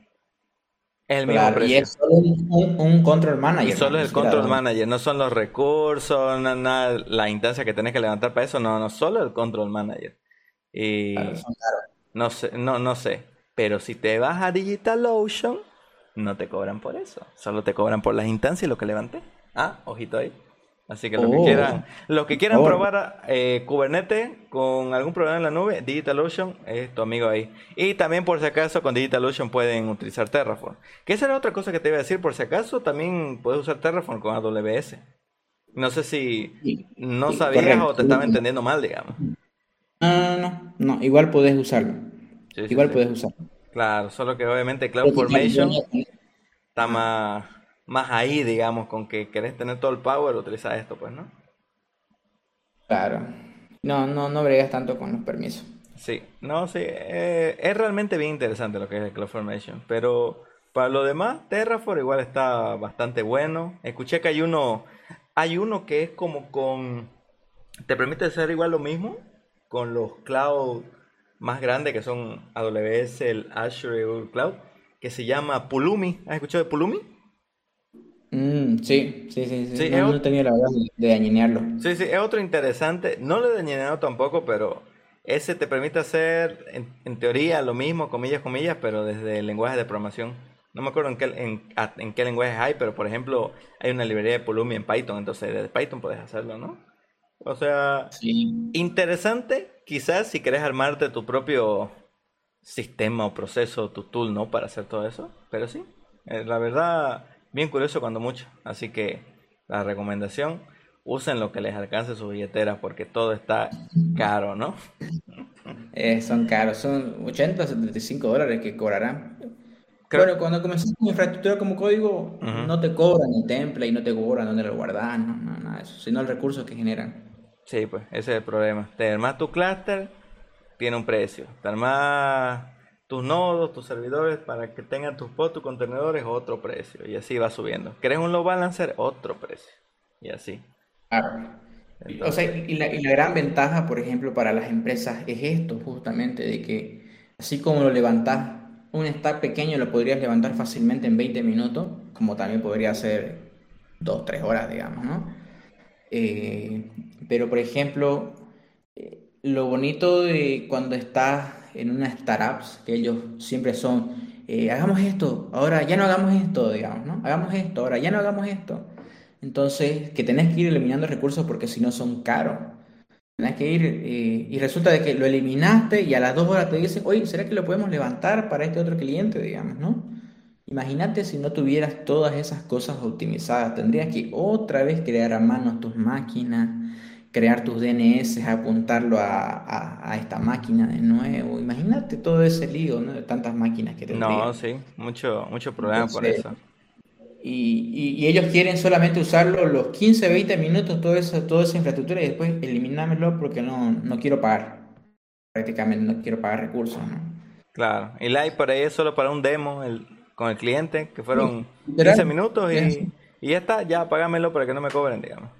El mismo precio. Y es solo un, control manager. Y solo es el control manager, no son los recursos, nada, la instancia que tenés que levantar para eso, no, no, solo el control manager. Y no sé, no, no sé. Pero si te vas a DigitalOcean, no te cobran por eso. Solo te cobran por las instancias y lo que levanté. Ah, ojito ahí. Así que los que oh. quieran, los que quieran probar eh, Kubernetes con algún programa en la nube, DigitalOcean es tu amigo ahí. Y también por si acaso con DigitalOcean pueden utilizar Terraform. Que esa era otra cosa que te iba a decir, por si acaso también puedes usar Terraform con AWS. No sé si no sabías o te estaba entendiendo mal, digamos. No, no, no, igual puedes usarlo. igual puedes usarlo. Claro, solo que obviamente CloudFormation está más, más ahí, digamos, con que querés tener todo el power, utiliza esto, pues, ¿no? Claro. No, no, no bregas tanto con los permisos. Sí, no, sí, eh, es realmente bien interesante lo que es el CloudFormation, pero para lo demás, Terraform igual está bastante bueno. Escuché que hay uno, hay uno que es como con, te permite hacer igual lo mismo con los cloud más grandes que son AWS, el Azure Google Cloud, que se llama Pulumi. ¿Has escuchado de Pulumi? Sí, sí, sí, sí. no, tenía la verdad de dañinearlo. Sí, sí, es otro interesante. No lo he dañineado tampoco, pero ese te permite hacer, en, teoría, lo mismo, comillas, comillas, pero desde el lenguaje de programación. No me acuerdo en qué, en, qué lenguaje hay, pero por ejemplo, hay una librería de Pulumi en Python, entonces desde Python puedes hacerlo, ¿no? O sea, interesante, quizás si querés armarte tu propio sistema o proceso, tu tool, ¿no? Para hacer todo eso. Pero sí, eh, la verdad, bien curioso cuando mucho. Así que la recomendación, usen lo que les alcance su billetera porque todo está caro, ¿no? Eh, son caros, son 80, 75 dólares que cobrarán. Bueno, cuando comenzas con infraestructura como código, no te cobran el template y no te cobran dónde lo guardas, no, no, nada de eso, sino el recurso que generan. Sí, pues ese es el problema. Tener más tu clúster tiene un precio. Tener más tus nodos, tus servidores para que tengan tus pods, tus contenedores, otro precio. Y así va subiendo. ¿Querés un load balancer? Otro precio. Y así. Claro. o sea, y la, y la, gran ventaja, por ejemplo, para las empresas es esto, justamente, de que así como lo levantás, un stack pequeño lo podrías levantar fácilmente en 20 minutos, como también podría ser 2, 3 horas, digamos, ¿no? Eh, pero, por ejemplo, eh, lo bonito de cuando estás en una startups, que ellos siempre son, eh, hagamos esto, ahora ya no hagamos esto, digamos, ¿no? Hagamos esto, ahora ya no hagamos esto. Entonces, que tenés que ir eliminando recursos porque si no son caros. Tenés que ir eh, y resulta de que lo eliminaste y a las dos horas te dicen, oye, ¿será que lo podemos levantar para este otro cliente, digamos, ¿no? Imagínate si no tuvieras todas esas cosas optimizadas, tendrías que otra vez crear a mano tus máquinas, crear tus DNS, apuntarlo a, esta máquina de nuevo. Imagínate todo ese lío, ¿no? De tantas máquinas que tendrías. No, sí, mucho, mucho problema por eso. Y, ellos quieren solamente usarlo los 15, 20 minutos, todo eso, toda esa infraestructura y después eliminármelo porque no, no quiero pagar. Prácticamente no quiero pagar recursos. ¿no? Claro, y Live por ahí es solo para un demo el, con el cliente, que fueron 15 minutos y, y, ya está, ya pagámelo para que no me cobren, digamos.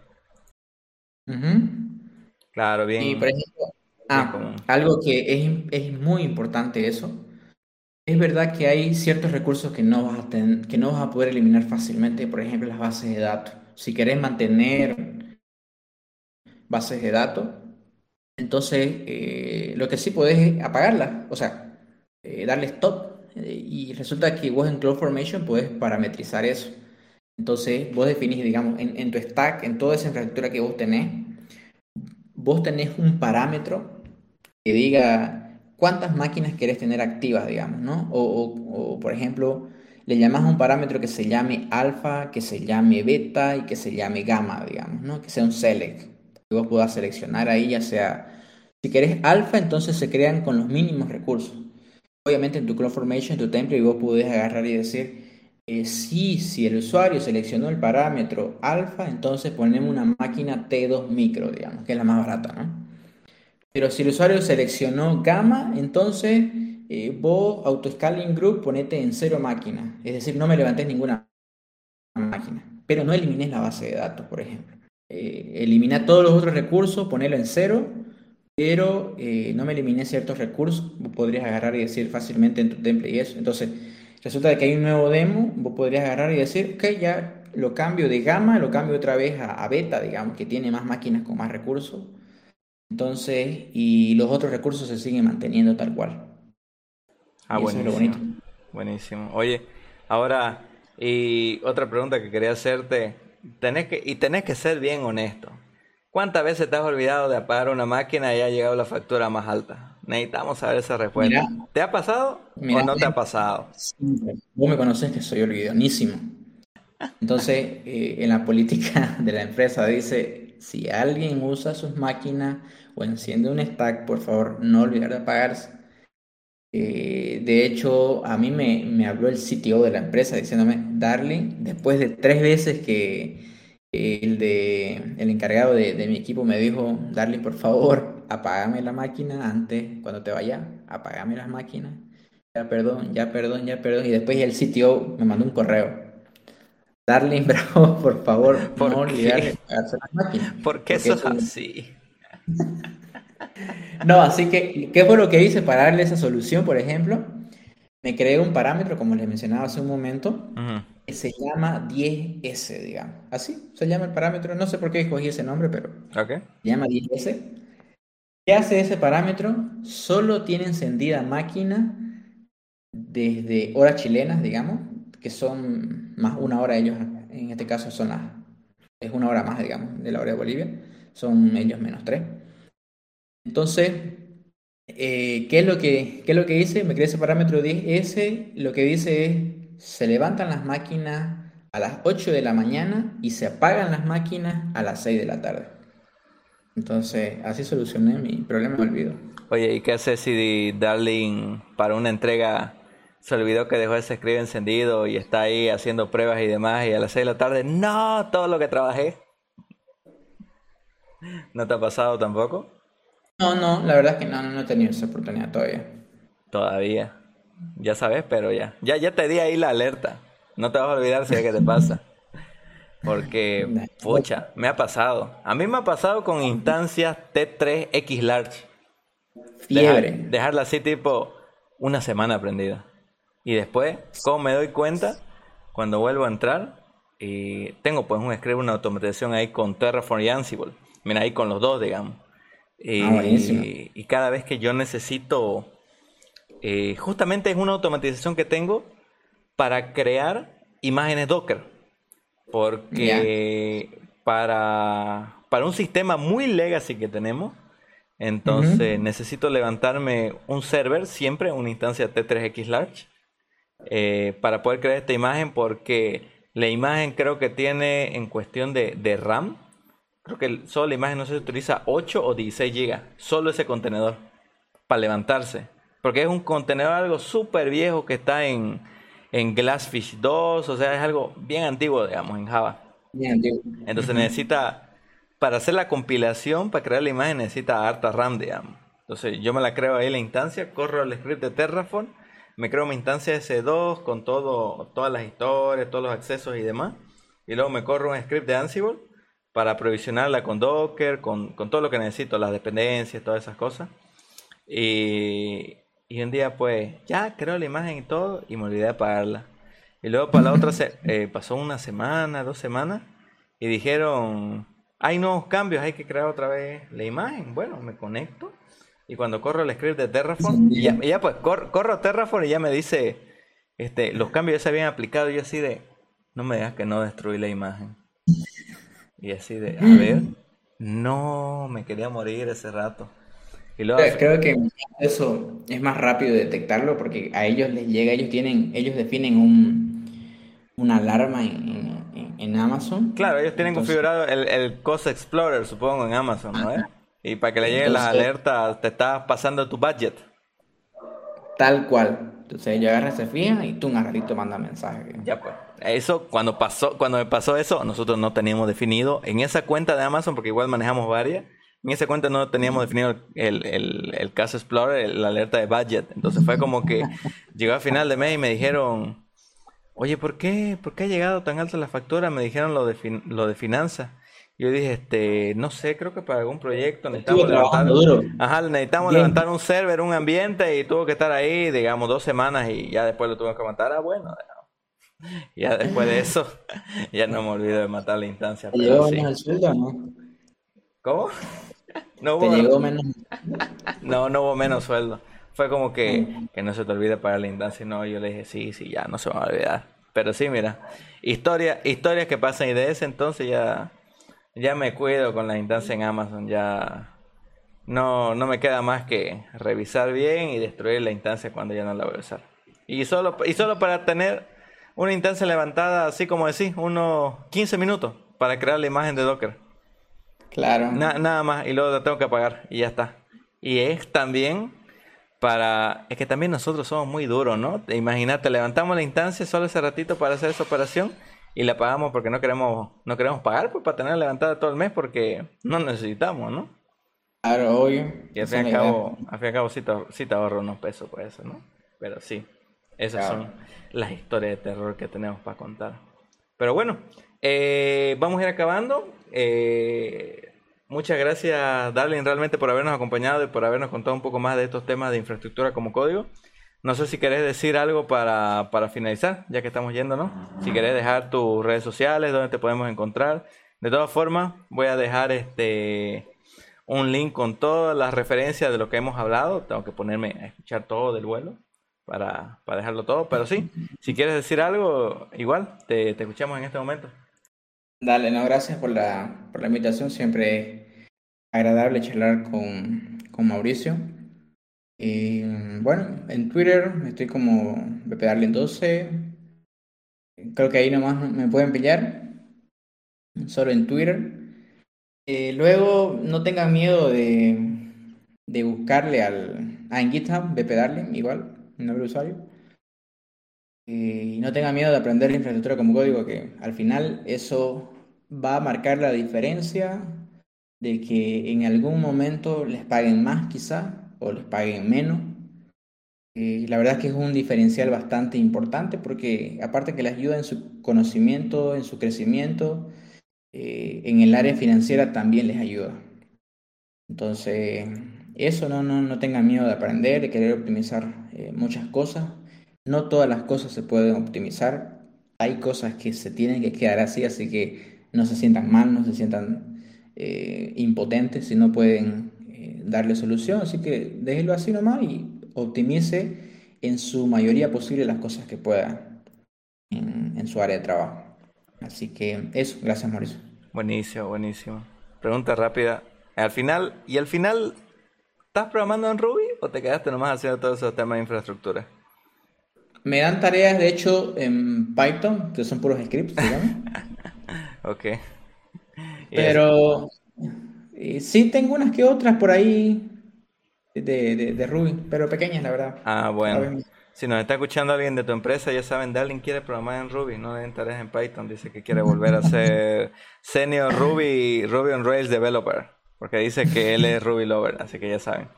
Claro, bien. Y por ejemplo, ah, algo que es, es muy importante eso es verdad que hay ciertos recursos que no vas a que no vas a poder eliminar fácilmente, por ejemplo, las bases de datos. Si querés mantener bases de datos, entonces eh, lo que sí podés es apagarlas, o sea, eh, darle stop. y resulta que vos en CloudFormation podés parametrizar eso. Entonces, vos definís, digamos, en, en tu stack, en toda esa infraestructura que vos tenés, vos tenés un parámetro que diga cuántas máquinas querés tener activas, digamos, ¿no? O, por ejemplo, le llamas a un parámetro que se llame alfa, que se llame beta y que se llame gamma, digamos, ¿no? Que sea un select. Que vos puedas seleccionar ahí, ya sea, si querés alfa, entonces se crean con los mínimos recursos. Obviamente en tu CloudFormation, en tu template, vos podés agarrar y decir, eh, sí, si el usuario seleccionó el parámetro alfa, entonces ponemos una máquina T2 micro, digamos, que es la más barata, ¿no? Pero si el usuario seleccionó gamma, entonces eh, vos, AutoScaling Group, ponete en cero máquina. Es decir, no me levantes ninguna máquina. Pero no elimines la base de datos, por ejemplo. Eh, elimina todos los otros recursos, ponelo en cero, pero eh, no me elimines ciertos recursos. Podrías agarrar y decir fácilmente en tu template y eso. Entonces, resulta que hay un nuevo demo, vos podrías agarrar y decir, ok, ya lo cambio de gamma, lo cambio otra vez a, a beta, digamos, que tiene más máquinas con más recursos entonces, y los otros recursos se siguen manteniendo tal cual. Ah, buenísimo. Buenísimo. Oye, ahora, y otra pregunta que quería hacerte, tenés que, y tenés que ser bien honesto. ¿Cuántas veces te has olvidado de apagar una máquina y ha llegado la factura más alta? Necesitamos saber esa respuesta. ¿Te ha pasado o no te ha pasado? Vos me conocés que soy olvidonísimo. Entonces, eh, en la política de la empresa dice, si alguien usa sus máquinas o enciende un stack, por favor, no olvidar de apagarse. Eh, de hecho, a mí me, habló el CTO de la empresa diciéndome, Darling, después de tres veces que el, de, el encargado de, mi equipo me dijo, Darling, por favor, apágame la máquina antes, cuando te vaya, apágame las máquinas. Ya perdón, ya perdón, ya perdón. Y después el CTO me mandó un correo. Darling, bravo, por favor, ¿Por no apagarse las máquinas. ¿Por qué eso es así? No, así que, ¿qué fue lo que hice para darle esa solución, por ejemplo? Me creé un parámetro, como les mencionaba hace un momento, que se llama 10S, digamos. Así se llama el parámetro. No sé por qué escogí ese nombre, pero se llama 10S. ¿Qué hace ese parámetro? Solo tiene encendida máquina desde horas chilenas, digamos, que son más una hora ellos, en este caso son las, es una hora más, digamos, de la hora de Bolivia son ellos menos 3. Entonces, eh, ¿qué, es lo que, ¿qué es lo que dice? Me creé ese parámetro 10S, lo que dice es, se levantan las máquinas a las 8 de la mañana y se apagan las máquinas a las 6 de la tarde. Entonces, así solucioné mi problema, me olvido. Oye, ¿y qué haces si Darling para una entrega se olvidó que dejó ese escribe encendido y está ahí haciendo pruebas y demás y a las 6 de la tarde, no, todo lo que trabajé? ¿No te ha pasado tampoco? No, no, la verdad es que no, no he tenido esa oportunidad todavía. Todavía. Ya sabes, pero ya. Ya, ya te di ahí la alerta. No te vas a olvidar si es que te pasa. Porque, pucha, me ha pasado. A mí me ha pasado con instancias T3X Large. Fiebre. dejarla así tipo una semana prendida. Y después, ¿cómo me doy cuenta? Cuando vuelvo a entrar, y tengo pues un script, una automatización ahí con Terraform y Ansible. Mira, ahí con los dos, digamos. Ah, eh, y cada vez que yo necesito, eh, justamente es una automatización que tengo para crear imágenes Docker. Porque para, para un sistema muy legacy que tenemos, Entonces necesito levantarme un server, siempre una instancia T3X Large, eh, para poder crear esta imagen porque la imagen creo que tiene en cuestión de, de RAM, creo que solo la imagen no se utiliza 8 o 16 GB, solo ese contenedor, para levantarse. Porque es un contenedor algo súper viejo que está en, en Glassfish 2, o sea, es algo bien antiguo, digamos, en Java. Bien antiguo. Entonces necesita, para hacer la compilación, para crear la imagen, necesita harta RAM, digamos. Entonces yo me la creo ahí la instancia, corro el script de Terraform, me creo mi instancia S2 con todo, todas las historias, todos los accesos y demás. Y luego me corro un script de Ansible para provisionarla con Docker, con, con todo lo que necesito, las dependencias, todas esas cosas. Y, y un día pues ya creo la imagen y todo y me olvidé de apagarla. Y luego para la otra se, eh, pasó una semana, dos semanas y dijeron, hay nuevos cambios, hay que crear otra vez la imagen. Bueno, me conecto y cuando corro el script de Terraform, y ya, pues corro Terraform y ya me dice, este, los cambios ya se habían aplicado y yo así de, no me digas que no destruí la imagen. Y así de, a ver, no, me quería morir ese rato. Y luego, Creo que eso es más rápido detectarlo porque a ellos les llega, ellos tienen, ellos definen un, una alarma en, en, Amazon. Claro, ellos tienen configurado el, el Cost Explorer, supongo, en Amazon, ¿no? Y para que le lleguen las alertas, te estás pasando tu budget. Tal cual. Entonces ella agarra, se fija y tú un ratito manda mensaje. Ya pues. Eso, cuando pasó, cuando me pasó eso, nosotros no teníamos definido en esa cuenta de Amazon, porque igual manejamos varias, en esa cuenta no teníamos definido el, el, el caso Explorer, la alerta de budget. Entonces fue como que llegó a final de mes y me dijeron, oye, ¿por qué, ¿por qué ha llegado tan alta la factura? Me dijeron lo de, lo de finanzas. Yo dije, este, no sé, creo que para algún proyecto necesitamos levantar, Ajá, necesitamos levantar un server, un ambiente y tuvo que estar ahí, digamos, dos semanas y ya después lo tuvimos que matar. Ah, bueno, ya después de eso, ya no me olvido de matar la instancia. ¿Te llegó menos el sueldo no? ¿Cómo? No hubo, ¿Te llegó menos? No, no hubo menos sueldo. Fue como que, que no se te olvide pagar la instancia. No, yo le dije, sí, sí, ya no se va a olvidar. Pero sí, mira, historia, historias que pasan y de ese entonces ya ya me cuido con la instancia en Amazon, ya no, no me queda más que revisar bien y destruir la instancia cuando ya no la voy a usar. Y solo, y solo para tener una instancia levantada, así como decís, unos 15 minutos para crear la imagen de Docker. Claro. nada más, y luego la tengo que apagar y ya está. Y es también para... Es que también nosotros somos muy duros, ¿no? Imagínate, levantamos la instancia solo ese ratito para hacer esa operación y la pagamos porque no queremos no queremos pagar pues para tenerla levantada todo el mes porque no necesitamos, ¿no? Claro, obvio. Y al fin y al cabo, al fin y al cabo sí te, ahorro unos pesos por eso, ¿no? Pero sí, esas son las historias de terror que tenemos para contar. Pero bueno, eh, vamos a ir acabando. Eh, muchas gracias, Darling, realmente por habernos acompañado y por habernos contado un poco más de estos temas de infraestructura como código. No sé si querés decir algo para, para finalizar, ya que estamos yendo, ¿no? Si querés dejar tus redes sociales, donde te podemos encontrar. De todas formas, voy a dejar este un link con todas las referencias de lo que hemos hablado. Tengo que ponerme a escuchar todo del vuelo para, para dejarlo todo. Pero sí, si quieres decir algo, igual, te, te escuchamos en este momento. Dale, no, gracias por la, por la invitación. Siempre agradable charlar con, con Mauricio. Y bueno, en Twitter estoy como BPDarlen12. Creo que ahí nomás me pueden pillar. Solo en Twitter. Eh, luego, no tengan miedo de, de buscarle al. Ah, en GitHub, BPDarlen, igual, nombre de usuario. Y no tengan miedo de aprender la infraestructura como código, que al final eso va a marcar la diferencia de que en algún momento les paguen más, quizá, o les paguen menos. y la verdad es que es un diferencial bastante importante porque aparte que les ayuda en su conocimiento, en su crecimiento, eh, en el área financiera también les ayuda. Entonces, eso no, no, no tengan miedo de aprender, de querer optimizar eh, muchas cosas. No todas las cosas se pueden optimizar. Hay cosas que se tienen que quedar así, así que no se sientan mal, no se sientan eh, impotentes si no pueden darle solución, así que déjelo así nomás y optimice en su mayoría posible las cosas que pueda en, su área de trabajo. Así que eso, gracias Mauricio. Buenísimo, buenísimo. Pregunta rápida. Al final, y al final, ¿Estás programando en Ruby o te quedaste nomás haciendo todos esos temas de infraestructura? Me dan tareas, de hecho, en Python, que son puros scripts, digamos. ok. Pero sí tengo unas que otras por ahí de, de, Ruby, pero pequeñas, la verdad. Ah, bueno. Si nos está escuchando alguien de tu empresa, ya saben, Darling quiere programar en Ruby, no le den tareas en Python. Dice que quiere volver a ser senior Ruby, Ruby on Rails developer, porque dice que él es Ruby lover, así que ya saben.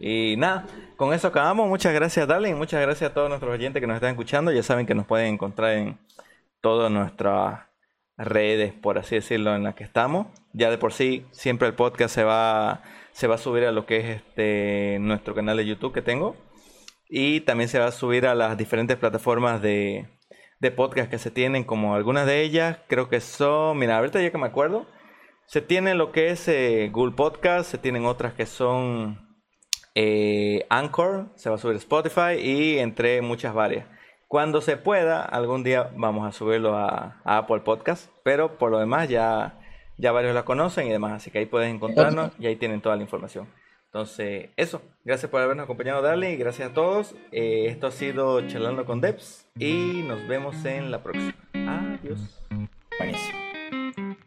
Y nada, con eso acabamos. Muchas gracias, Darling. Muchas gracias a todos nuestros oyentes que nos están escuchando. Ya saben que nos pueden encontrar en todas nuestras redes, por así decirlo, en las que estamos. Ya de por sí, siempre el podcast se va, se va a subir a lo que es este nuestro canal de YouTube que tengo y también se va a subir a las diferentes plataformas de, de podcast que se tienen, como algunas de ellas, creo que son, mira, ahorita ya que me acuerdo, se tiene lo que es eh, Google Podcast, se tienen otras que son eh, Anchor, se va a subir Spotify y entre muchas varias. Cuando se pueda, algún día vamos a subirlo a, Apple Podcast, pero por lo demás ya, ya varios la conocen y demás, así que ahí pueden encontrarnos y ahí tienen toda la información. Entonces, eso. Gracias por habernos acompañado, Darle, y gracias a todos. Eh, esto ha sido Charlando con Debs y nos vemos en la próxima. Adiós. Buenísimo.